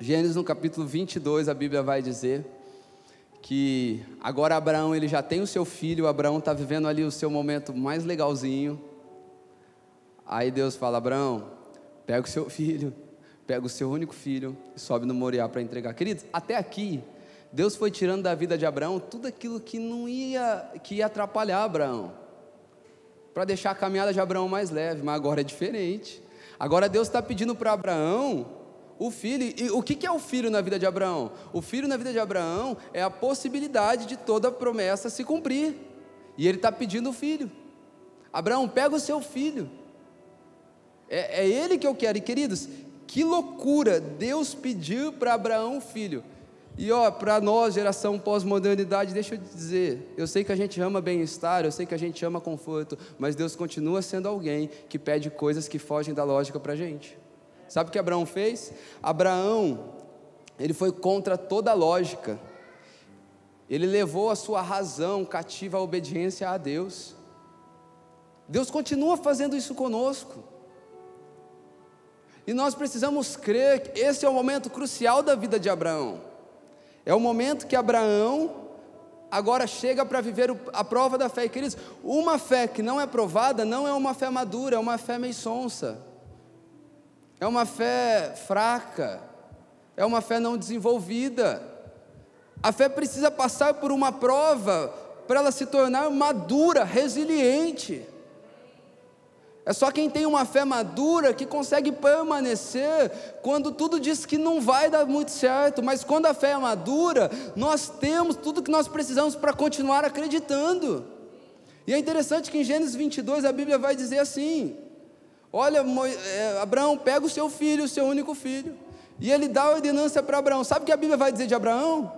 Gênesis no capítulo 22, a Bíblia vai dizer que agora Abraão ele já tem o seu filho, Abraão está vivendo ali o seu momento mais legalzinho. Aí Deus fala: Abraão, pega o seu filho, pega o seu único filho e sobe no Moriá para entregar. Queridos, até aqui, Deus foi tirando da vida de Abraão tudo aquilo que não ia, que ia atrapalhar Abraão, para deixar a caminhada de Abraão mais leve, mas agora é diferente. Agora Deus está pedindo para Abraão o filho, e o que é o filho na vida de Abraão? O filho na vida de Abraão é a possibilidade de toda promessa se cumprir. E ele está pedindo o filho. Abraão, pega o seu filho. É, é ele que eu quero. E queridos, que loucura! Deus pediu para Abraão um filho. E ó, para nós, geração pós-modernidade, deixa eu dizer, eu sei que a gente ama bem-estar, eu sei que a gente ama conforto, mas Deus continua sendo alguém que pede coisas que fogem da lógica para a gente. Sabe o que Abraão fez? Abraão, ele foi contra toda a lógica. Ele levou a sua razão cativa à obediência a Deus. Deus continua fazendo isso conosco. E nós precisamos crer que esse é o momento crucial da vida de Abraão. É o momento que Abraão agora chega para viver a prova da fé. E, queridos, uma fé que não é provada não é uma fé madura, é uma fé meio sonsa é uma fé fraca, é uma fé não desenvolvida. A fé precisa passar por uma prova para ela se tornar madura, resiliente. É só quem tem uma fé madura que consegue permanecer quando tudo diz que não vai dar muito certo, mas quando a fé é madura, nós temos tudo que nós precisamos para continuar acreditando. E é interessante que em Gênesis 22 a Bíblia vai dizer assim: Olha, é, Abraão, pega o seu filho, o seu único filho. E ele dá a ordenança para Abraão. Sabe o que a Bíblia vai dizer de Abraão?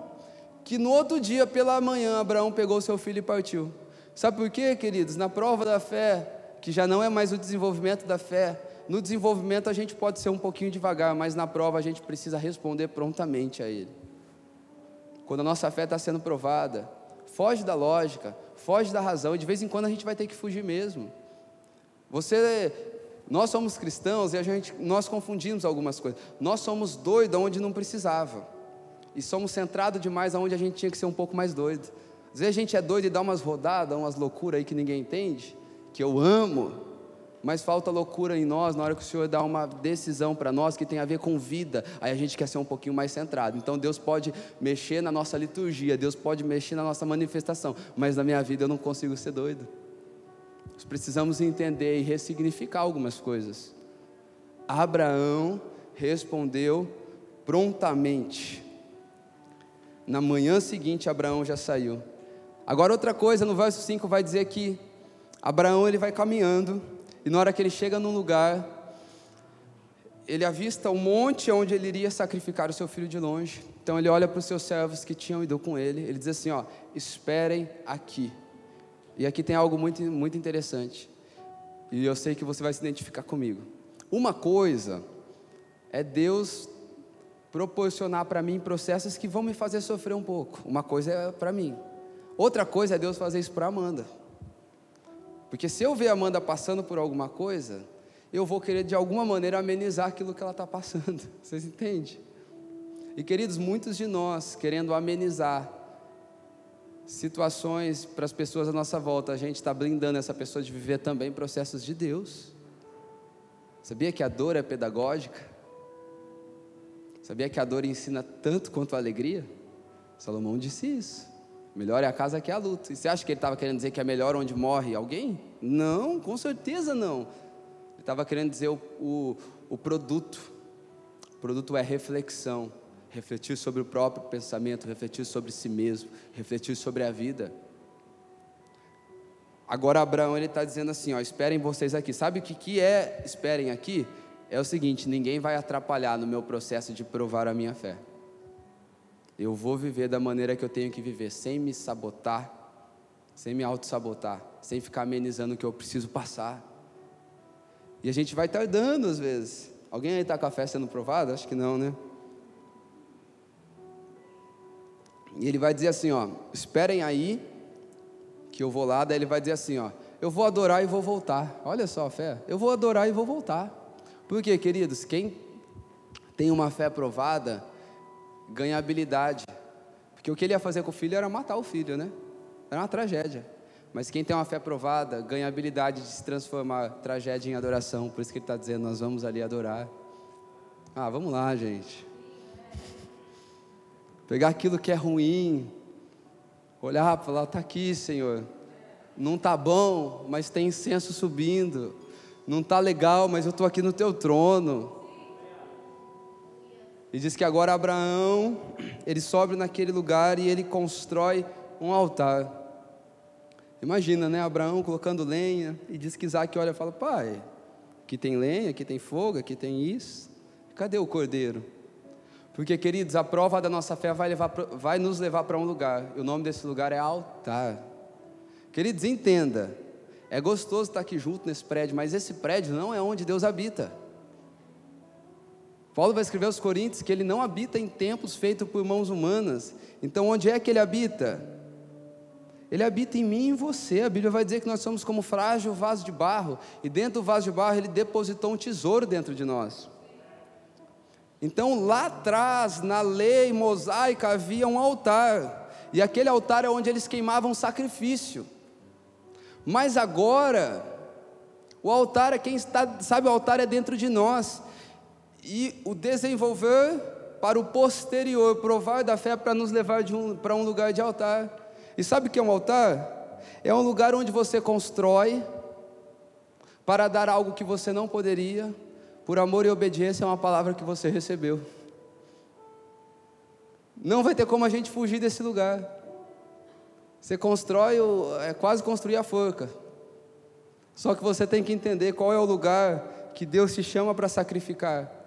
Que no outro dia, pela manhã, Abraão pegou o seu filho e partiu. Sabe por quê, queridos? Na prova da fé, que já não é mais o desenvolvimento da fé, no desenvolvimento a gente pode ser um pouquinho devagar, mas na prova a gente precisa responder prontamente a ele. Quando a nossa fé está sendo provada, foge da lógica, foge da razão, e de vez em quando a gente vai ter que fugir mesmo. Você nós somos cristãos e a gente, nós confundimos algumas coisas. Nós somos doidos onde não precisava. E somos centrados demais onde a gente tinha que ser um pouco mais doido. Às vezes a gente é doido e dá umas rodadas, umas loucuras aí que ninguém entende, que eu amo, mas falta loucura em nós na hora que o Senhor dá uma decisão para nós que tem a ver com vida, aí a gente quer ser um pouquinho mais centrado. Então Deus pode mexer na nossa liturgia, Deus pode mexer na nossa manifestação, mas na minha vida eu não consigo ser doido. nós precisamos entender e ressignificar algumas coisas. Abraão respondeu prontamente. Na manhã seguinte, Abraão já saiu. Agora, outra coisa, no verso 5 vai dizer que Abraão ele vai caminhando, e na hora que ele chega num lugar, ele avista o monte onde ele iria sacrificar o seu filho de longe. Então ele olha para os seus servos que tinham ido com ele, ele diz assim: ó, esperem aqui. E aqui tem algo muito, muito interessante, e eu sei que você vai se identificar comigo. Uma coisa é Deus proporcionar para mim processos que vão me fazer sofrer um pouco. Uma coisa é para mim, outra coisa é Deus fazer isso para Amanda. Porque se eu ver a Amanda passando por alguma coisa, eu vou querer de alguma maneira amenizar aquilo que ela está passando. Vocês entendem? E queridos, muitos de nós querendo amenizar situações para as pessoas à nossa volta, a gente está blindando essa pessoa de viver também processos de Deus. Sabia que a dor é pedagógica? Sabia que a dor ensina tanto quanto a alegria? Salomão disse isso. Melhor é a casa que a luta. E você acha que ele estava querendo dizer que é melhor onde morre alguém? Não, com certeza não. Ele estava querendo dizer o, o, o produto. O produto é reflexão. Refletir sobre o próprio pensamento, refletir sobre si mesmo, refletir sobre a vida. Agora Abraão ele está dizendo assim, ó, esperem vocês aqui. Sabe o que, que é esperem aqui? É o seguinte, ninguém vai atrapalhar no meu processo de provar a minha fé. Eu vou viver da maneira que eu tenho que viver, sem me sabotar, sem me auto-sabotar, sem ficar amenizando o que eu preciso passar. E a gente vai tardando às vezes. Alguém aí está com a fé sendo provada? Acho que não, né? E ele vai dizer assim, ó, esperem aí, que eu vou lá, daí ele vai dizer assim, ó, eu vou adorar e vou voltar. Olha só a fé, eu vou adorar e vou voltar. Por quê, queridos? Quem tem uma fé provada, ganha habilidade. Porque o que ele ia fazer com o filho era matar o filho, né? Era uma tragédia. Mas quem tem uma fé provada ganha habilidade de se transformar tragédia em adoração. Por isso que ele está dizendo: nós vamos ali adorar. Ah, vamos lá, gente. Pegar aquilo que é ruim, olhar e falar: está aqui, Senhor. Não está bom, mas tem incenso subindo. Não está legal, mas eu estou aqui no teu trono. E diz que agora Abraão, ele sobe naquele lugar e ele constrói um altar. Imagina, né? Abraão colocando lenha e diz que Isaac olha e fala: Pai, aqui tem lenha, aqui tem fogo, aqui tem isso. Cadê o cordeiro? Porque, queridos, a prova da nossa fé vai, levar, vai nos levar para um lugar. E o nome desse lugar é altar. Queridos, entenda. É gostoso estar aqui junto nesse prédio, mas esse prédio não é onde Deus habita. Paulo vai escrever aos Coríntios que ele não habita em templos feitos por mãos humanas. Então, onde é que ele habita? Ele habita em mim e em você. A Bíblia vai dizer que nós somos como frágil vaso de barro, e dentro do vaso de barro ele depositou um tesouro dentro de nós. Então, lá atrás, na lei mosaica, havia um altar, e aquele altar é onde eles queimavam sacrifício. Mas agora, o altar é quem está, sabe, o altar é dentro de nós, e o desenvolver para o posterior, provar da fé para nos levar um, para um lugar de altar. E sabe o que é um altar? É um lugar onde você constrói para dar algo que você não poderia, por amor e obediência é uma palavra que você recebeu. Não vai ter como a gente fugir desse lugar. Você constrói, é quase construir a forca. Só que você tem que entender qual é o lugar que Deus te chama para sacrificar.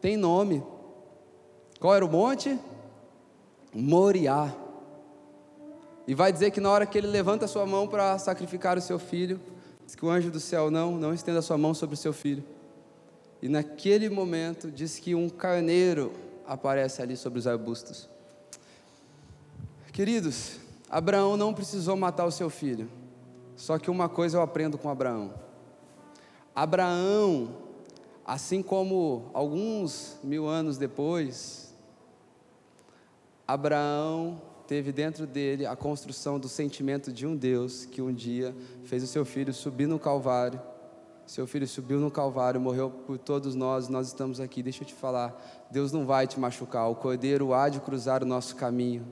Tem nome. Qual era o monte? Moriá. E vai dizer que na hora que ele levanta a sua mão para sacrificar o seu filho, diz que o anjo do céu não, não estenda a sua mão sobre o seu filho. E naquele momento diz que um carneiro aparece ali sobre os arbustos. Queridos, Abraão não precisou matar o seu filho. Só que uma coisa eu aprendo com Abraão. Abraão, assim como alguns mil anos depois, Abraão teve dentro dele a construção do sentimento de um Deus que um dia fez o seu filho subir no Calvário. Seu filho subiu no Calvário, morreu por todos nós, nós estamos aqui. Deixa eu te falar, Deus não vai te machucar, o Cordeiro há de cruzar o nosso caminho.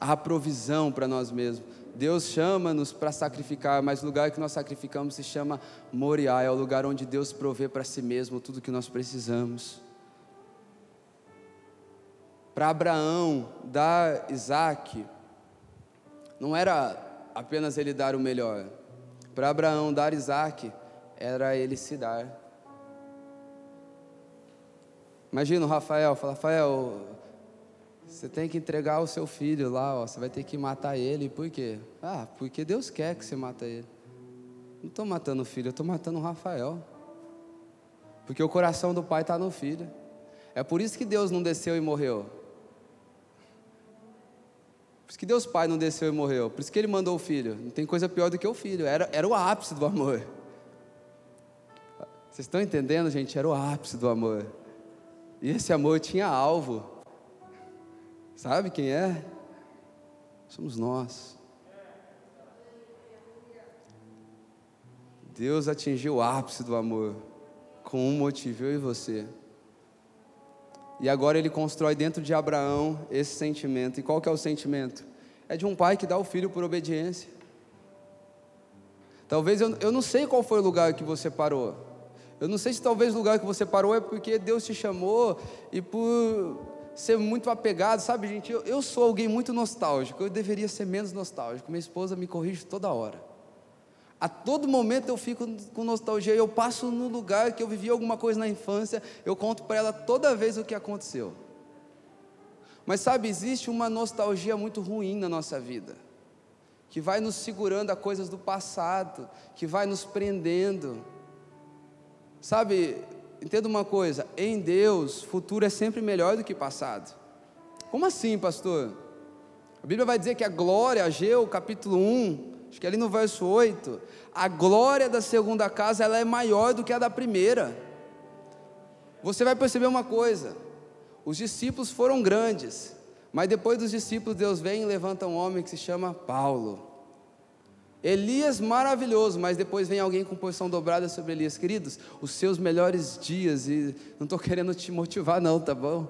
Há provisão para nós mesmos. Deus chama-nos para sacrificar, mas o lugar que nós sacrificamos se chama Moriá, é o lugar onde Deus provê para si mesmo tudo que nós precisamos. Para Abraão dar Isaac, não era apenas ele dar o melhor. Para Abraão dar Isaac, era ele se dar. Imagina o Rafael, fala, Rafael, você tem que entregar o seu filho lá, ó, você vai ter que matar ele, por quê? Ah, porque Deus quer que você mata ele. Não estou matando o filho, estou matando o Rafael. Porque o coração do pai está no filho. É por isso que Deus não desceu e morreu. Por isso que Deus Pai não desceu e morreu. Por isso que Ele mandou o filho. Não tem coisa pior do que o filho. Era, era o ápice do amor. Vocês estão entendendo, gente? Era o ápice do amor. E esse amor tinha alvo. Sabe quem é? Somos nós. Deus atingiu o ápice do amor com um motivo, eu e você. E agora ele constrói dentro de Abraão esse sentimento. E qual que é o sentimento? É de um pai que dá o filho por obediência. Talvez eu, eu não sei qual foi o lugar que você parou. Eu não sei se talvez o lugar que você parou é porque Deus te chamou e por ser muito apegado, sabe, gente? Eu, eu sou alguém muito nostálgico. Eu deveria ser menos nostálgico. Minha esposa me corrige toda hora. A todo momento eu fico com nostalgia, eu passo no lugar que eu vivi alguma coisa na infância, eu conto para ela toda vez o que aconteceu. Mas sabe, existe uma nostalgia muito ruim na nossa vida, que vai nos segurando a coisas do passado, que vai nos prendendo. Sabe, entenda uma coisa: em Deus, futuro é sempre melhor do que passado. Como assim, pastor? A Bíblia vai dizer que a glória, Ageu, capítulo 1, acho que ali no verso 8, a glória da segunda casa ela é maior do que a da primeira. Você vai perceber uma coisa: os discípulos foram grandes, mas depois dos discípulos, Deus vem e levanta um homem que se chama Paulo. Elias maravilhoso, mas depois vem alguém com porção dobrada sobre Elias. Queridos, os seus melhores dias, e não estou querendo te motivar, não, tá bom?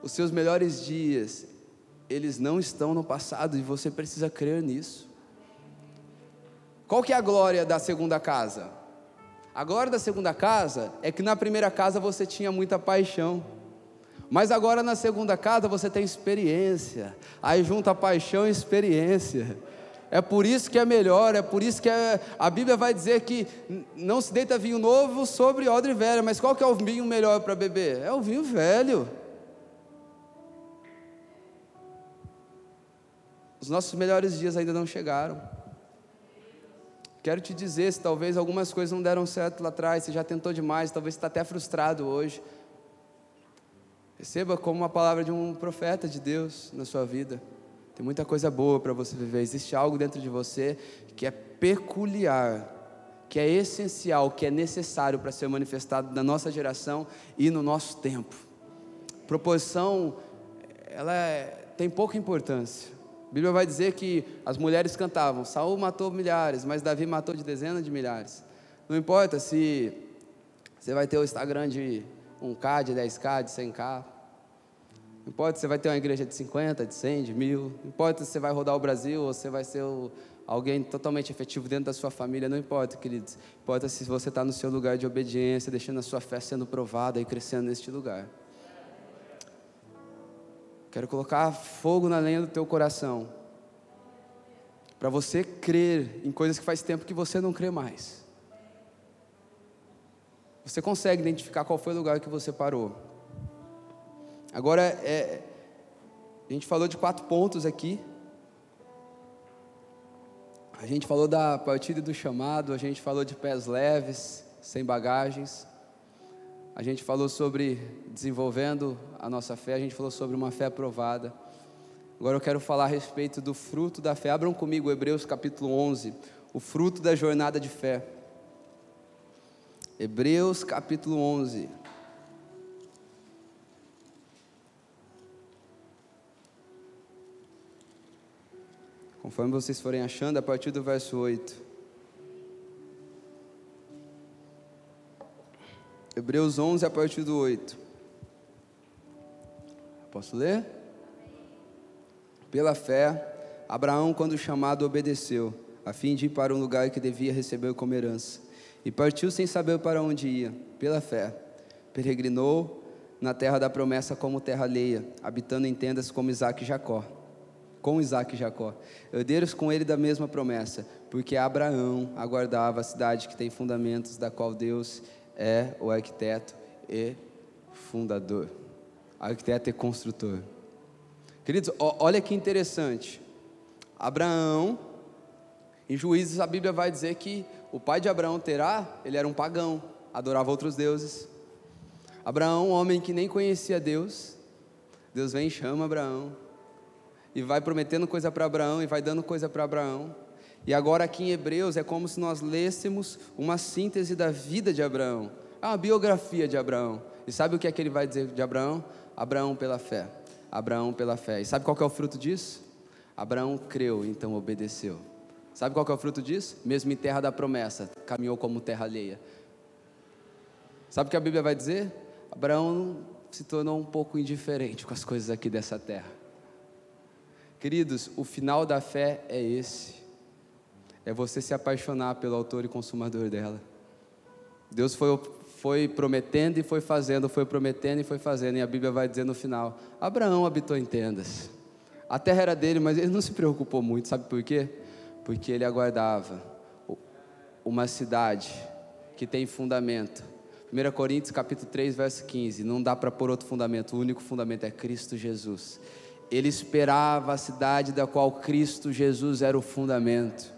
Os seus melhores dias, eles não estão no passado e você precisa crer nisso. Qual que é a glória da segunda casa? A glória da segunda casa é que na primeira casa você tinha muita paixão. Mas agora na segunda casa você tem experiência. Aí junta paixão e experiência. É por isso que é melhor, é por isso que é, a Bíblia vai dizer que não se deita vinho novo sobre odre velha, mas qual que é o vinho melhor para beber? É o vinho velho. Os nossos melhores dias ainda não chegaram. Quero te dizer, se talvez algumas coisas não deram certo lá atrás, você já tentou demais, talvez está até frustrado hoje. Receba como uma palavra de um profeta de Deus na sua vida. Tem muita coisa boa para você viver. Existe algo dentro de você que é peculiar, que é essencial, que é necessário para ser manifestado na nossa geração e no nosso tempo. Proporção, ela é, tem pouca importância. A Bíblia vai dizer que as mulheres cantavam: Saul matou milhares, mas Davi matou de dezenas de milhares. Não importa se você vai ter o Instagram de 1K, de 10K, de 100K. Não importa se você vai ter uma igreja de 50, de 100, de mil. Não importa se você vai rodar o Brasil ou se você vai ser o, alguém totalmente efetivo dentro da sua família. Não importa, queridos. Importa se você está no seu lugar de obediência, deixando a sua fé sendo provada e crescendo neste lugar. Quero colocar fogo na lenha do teu coração. Para você crer em coisas que faz tempo que você não crê mais. Você consegue identificar qual foi o lugar que você parou. Agora, é, a gente falou de quatro pontos aqui. A gente falou da partida do chamado, a gente falou de pés leves, sem bagagens. A gente falou sobre desenvolvendo a nossa fé, a gente falou sobre uma fé aprovada. Agora eu quero falar a respeito do fruto da fé. Abram comigo Hebreus capítulo 11, o fruto da jornada de fé. Hebreus capítulo 11. Conforme vocês forem achando, a partir do verso 8. Hebreus 11, a partir do 8. Posso ler? Pela fé, Abraão, quando chamado, obedeceu, a fim de ir para um lugar que devia receber como herança. E partiu sem saber para onde ia, pela fé. Peregrinou na terra da promessa como terra alheia, habitando em tendas como Isaac e Jacó. Com Isaac e Jacó, herdeiros com ele da mesma promessa, porque Abraão aguardava a cidade que tem fundamentos, da qual Deus é o arquiteto e fundador. Arquiteto e construtor. Queridos, olha que interessante. Abraão, em Juízes a Bíblia vai dizer que o pai de Abraão, Terá, ele era um pagão, adorava outros deuses. Abraão, um homem que nem conhecia Deus, Deus vem e chama Abraão, e vai prometendo coisa para Abraão, e vai dando coisa para Abraão. E agora aqui em Hebreus é como se nós lêssemos uma síntese da vida de Abraão, é uma biografia de Abraão. E sabe o que é que ele vai dizer de Abraão? Abraão pela fé. Abraão pela fé. E sabe qual é o fruto disso? Abraão creu, então obedeceu. Sabe qual é o fruto disso? Mesmo em terra da promessa, caminhou como terra alheia. Sabe o que a Bíblia vai dizer? Abraão se tornou um pouco indiferente com as coisas aqui dessa terra. Queridos, o final da fé é esse: é você se apaixonar pelo autor e consumador dela. Deus foi, foi prometendo e foi fazendo, foi prometendo e foi fazendo, e a Bíblia vai dizer no final: Abraão habitou em tendas. A terra era dele, mas ele não se preocupou muito, sabe por quê? Porque ele aguardava uma cidade que tem fundamento. 1 Coríntios capítulo 3, verso 15, não dá para pôr outro fundamento, o único fundamento é Cristo Jesus. Ele esperava a cidade da qual Cristo Jesus era o fundamento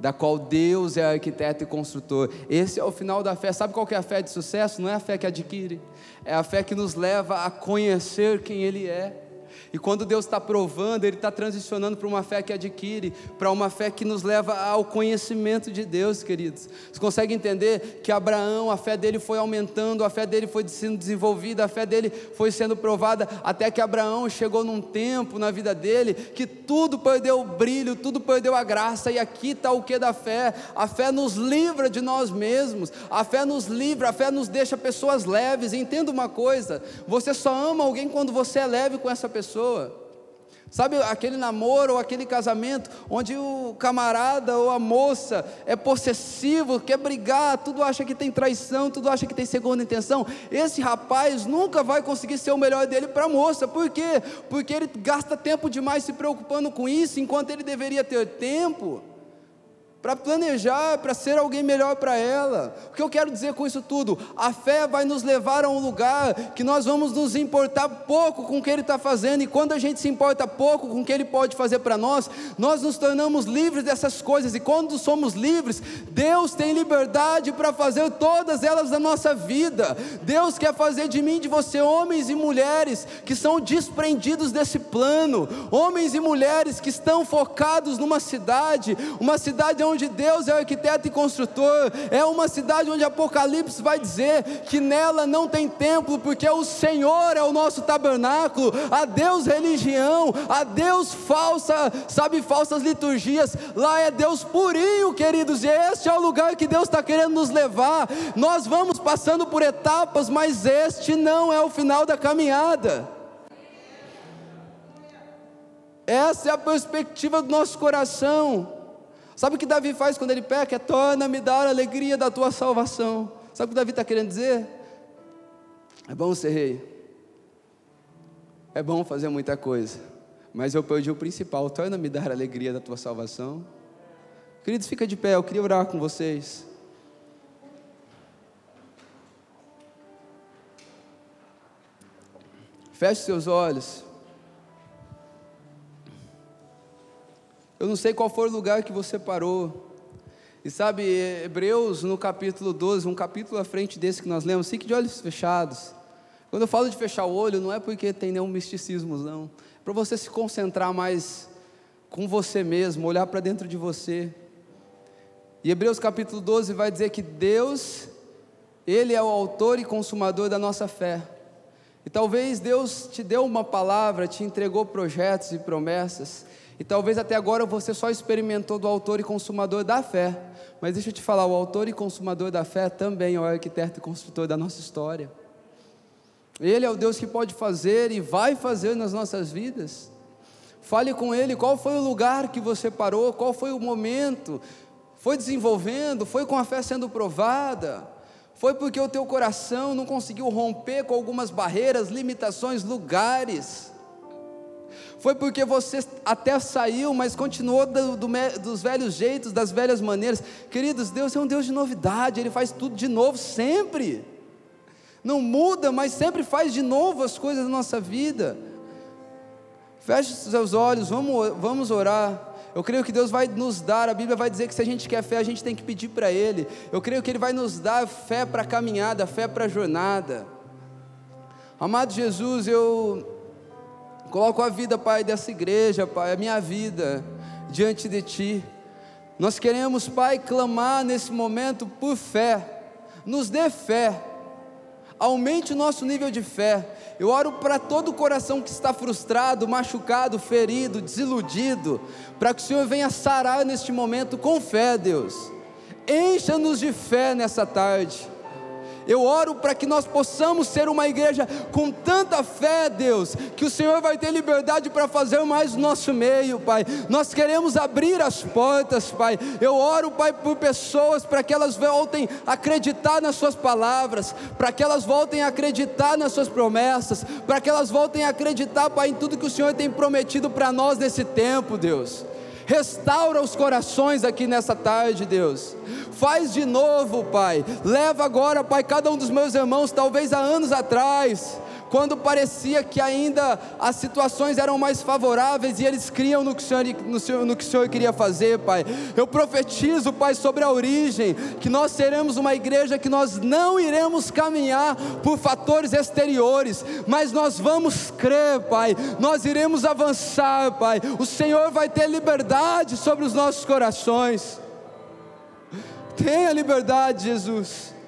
da qual Deus é arquiteto e construtor. Esse é o final da fé. Sabe qual que é a fé de sucesso? Não é a fé que adquire, é a fé que nos leva a conhecer quem Ele é. E quando Deus está provando, Ele está transicionando para uma fé que adquire, para uma fé que nos leva ao conhecimento de Deus, queridos. Você consegue entender que Abraão, a fé dele foi aumentando, a fé dele foi sendo desenvolvida, a fé dele foi sendo provada, até que Abraão chegou num tempo na vida dele que tudo perdeu o brilho, tudo perdeu a graça, e aqui está o que da fé? A fé nos livra de nós mesmos, a fé nos livra, a fé nos deixa pessoas leves. Entenda uma coisa: você só ama alguém quando você é leve com essa pessoa pessoa. Sabe aquele namoro ou aquele casamento onde o camarada ou a moça é possessivo, quer brigar, tudo acha que tem traição, tudo acha que tem segunda intenção. Esse rapaz nunca vai conseguir ser o melhor dele para a moça. Por quê? Porque ele gasta tempo demais se preocupando com isso, enquanto ele deveria ter tempo para planejar, para ser alguém melhor para ela. O que eu quero dizer com isso tudo? A fé vai nos levar a um lugar que nós vamos nos importar pouco com o que Ele está fazendo, e quando a gente se importa pouco com o que Ele pode fazer para nós, nós nos tornamos livres dessas coisas, e quando somos livres, Deus tem liberdade para fazer todas elas na nossa vida. Deus quer fazer de mim, de você, homens e mulheres que são desprendidos desse plano, homens e mulheres que estão focados numa cidade, uma cidade onde onde Deus é o arquiteto e construtor, é uma cidade onde Apocalipse vai dizer que nela não tem templo, porque o Senhor é o nosso tabernáculo, a Deus religião, a Deus falsa, sabe, falsas liturgias, lá é Deus purinho, queridos, e este é o lugar que Deus está querendo nos levar. Nós vamos passando por etapas, mas este não é o final da caminhada. Essa é a perspectiva do nosso coração. Sabe o que Davi faz quando ele peca? É torna-me dar a alegria da tua salvação. Sabe o que Davi está querendo dizer? É bom ser rei. É bom fazer muita coisa. Mas eu perdi o principal. Torna-me dar a alegria da tua salvação. Queridos, fica de pé. Eu queria orar com vocês. Feche seus olhos. Eu não sei qual foi o lugar que você parou. E sabe, Hebreus no capítulo 12, um capítulo à frente desse que nós lemos, fique de olhos fechados. Quando eu falo de fechar o olho, não é porque tem nenhum misticismo, não. É para você se concentrar mais com você mesmo, olhar para dentro de você. E Hebreus capítulo 12 vai dizer que Deus, Ele é o autor e consumador da nossa fé. E talvez Deus te deu uma palavra, te entregou projetos e promessas, e talvez até agora você só experimentou do autor e consumador da fé. Mas deixa eu te falar, o autor e consumador da fé também é o arquiteto e construtor da nossa história. Ele é o Deus que pode fazer e vai fazer nas nossas vidas. Fale com Ele qual foi o lugar que você parou, qual foi o momento. Foi desenvolvendo, foi com a fé sendo provada, foi porque o teu coração não conseguiu romper com algumas barreiras, limitações, lugares. Foi porque você até saiu, mas continuou do, do, dos velhos jeitos, das velhas maneiras. Queridos, Deus é um Deus de novidade, Ele faz tudo de novo sempre. Não muda, mas sempre faz de novo as coisas da nossa vida. Feche os seus olhos, vamos, vamos orar. Eu creio que Deus vai nos dar, a Bíblia vai dizer que se a gente quer fé, a gente tem que pedir para Ele. Eu creio que Ele vai nos dar fé para a caminhada, fé para a jornada. Amado Jesus, eu coloco a vida, Pai, dessa igreja, Pai, a minha vida diante de Ti. Nós queremos, Pai, clamar nesse momento por fé. Nos dê fé. Aumente o nosso nível de fé. Eu oro para todo o coração que está frustrado, machucado, ferido, desiludido, para que o Senhor venha sarar neste momento com fé, Deus. Encha-nos de fé nessa tarde. Eu oro para que nós possamos ser uma igreja com tanta fé, Deus, que o Senhor vai ter liberdade para fazer mais no nosso meio, Pai. Nós queremos abrir as portas, Pai. Eu oro, Pai, por pessoas para que elas voltem a acreditar nas Suas palavras, para que elas voltem a acreditar nas Suas promessas, para que elas voltem a acreditar, Pai, em tudo que o Senhor tem prometido para nós nesse tempo, Deus. Restaura os corações aqui nessa tarde, Deus. Faz de novo, Pai. Leva agora, Pai, cada um dos meus irmãos, talvez há anos atrás, quando parecia que ainda as situações eram mais favoráveis e eles criam no que o Senhor, no, Senhor, no que o Senhor queria fazer, Pai. Eu profetizo, Pai, sobre a origem, que nós seremos uma igreja que nós não iremos caminhar por fatores exteriores, mas nós vamos crer, Pai. Nós iremos avançar, Pai. O Senhor vai ter liberdade sobre os nossos corações. Tenha liberdade, Jesus.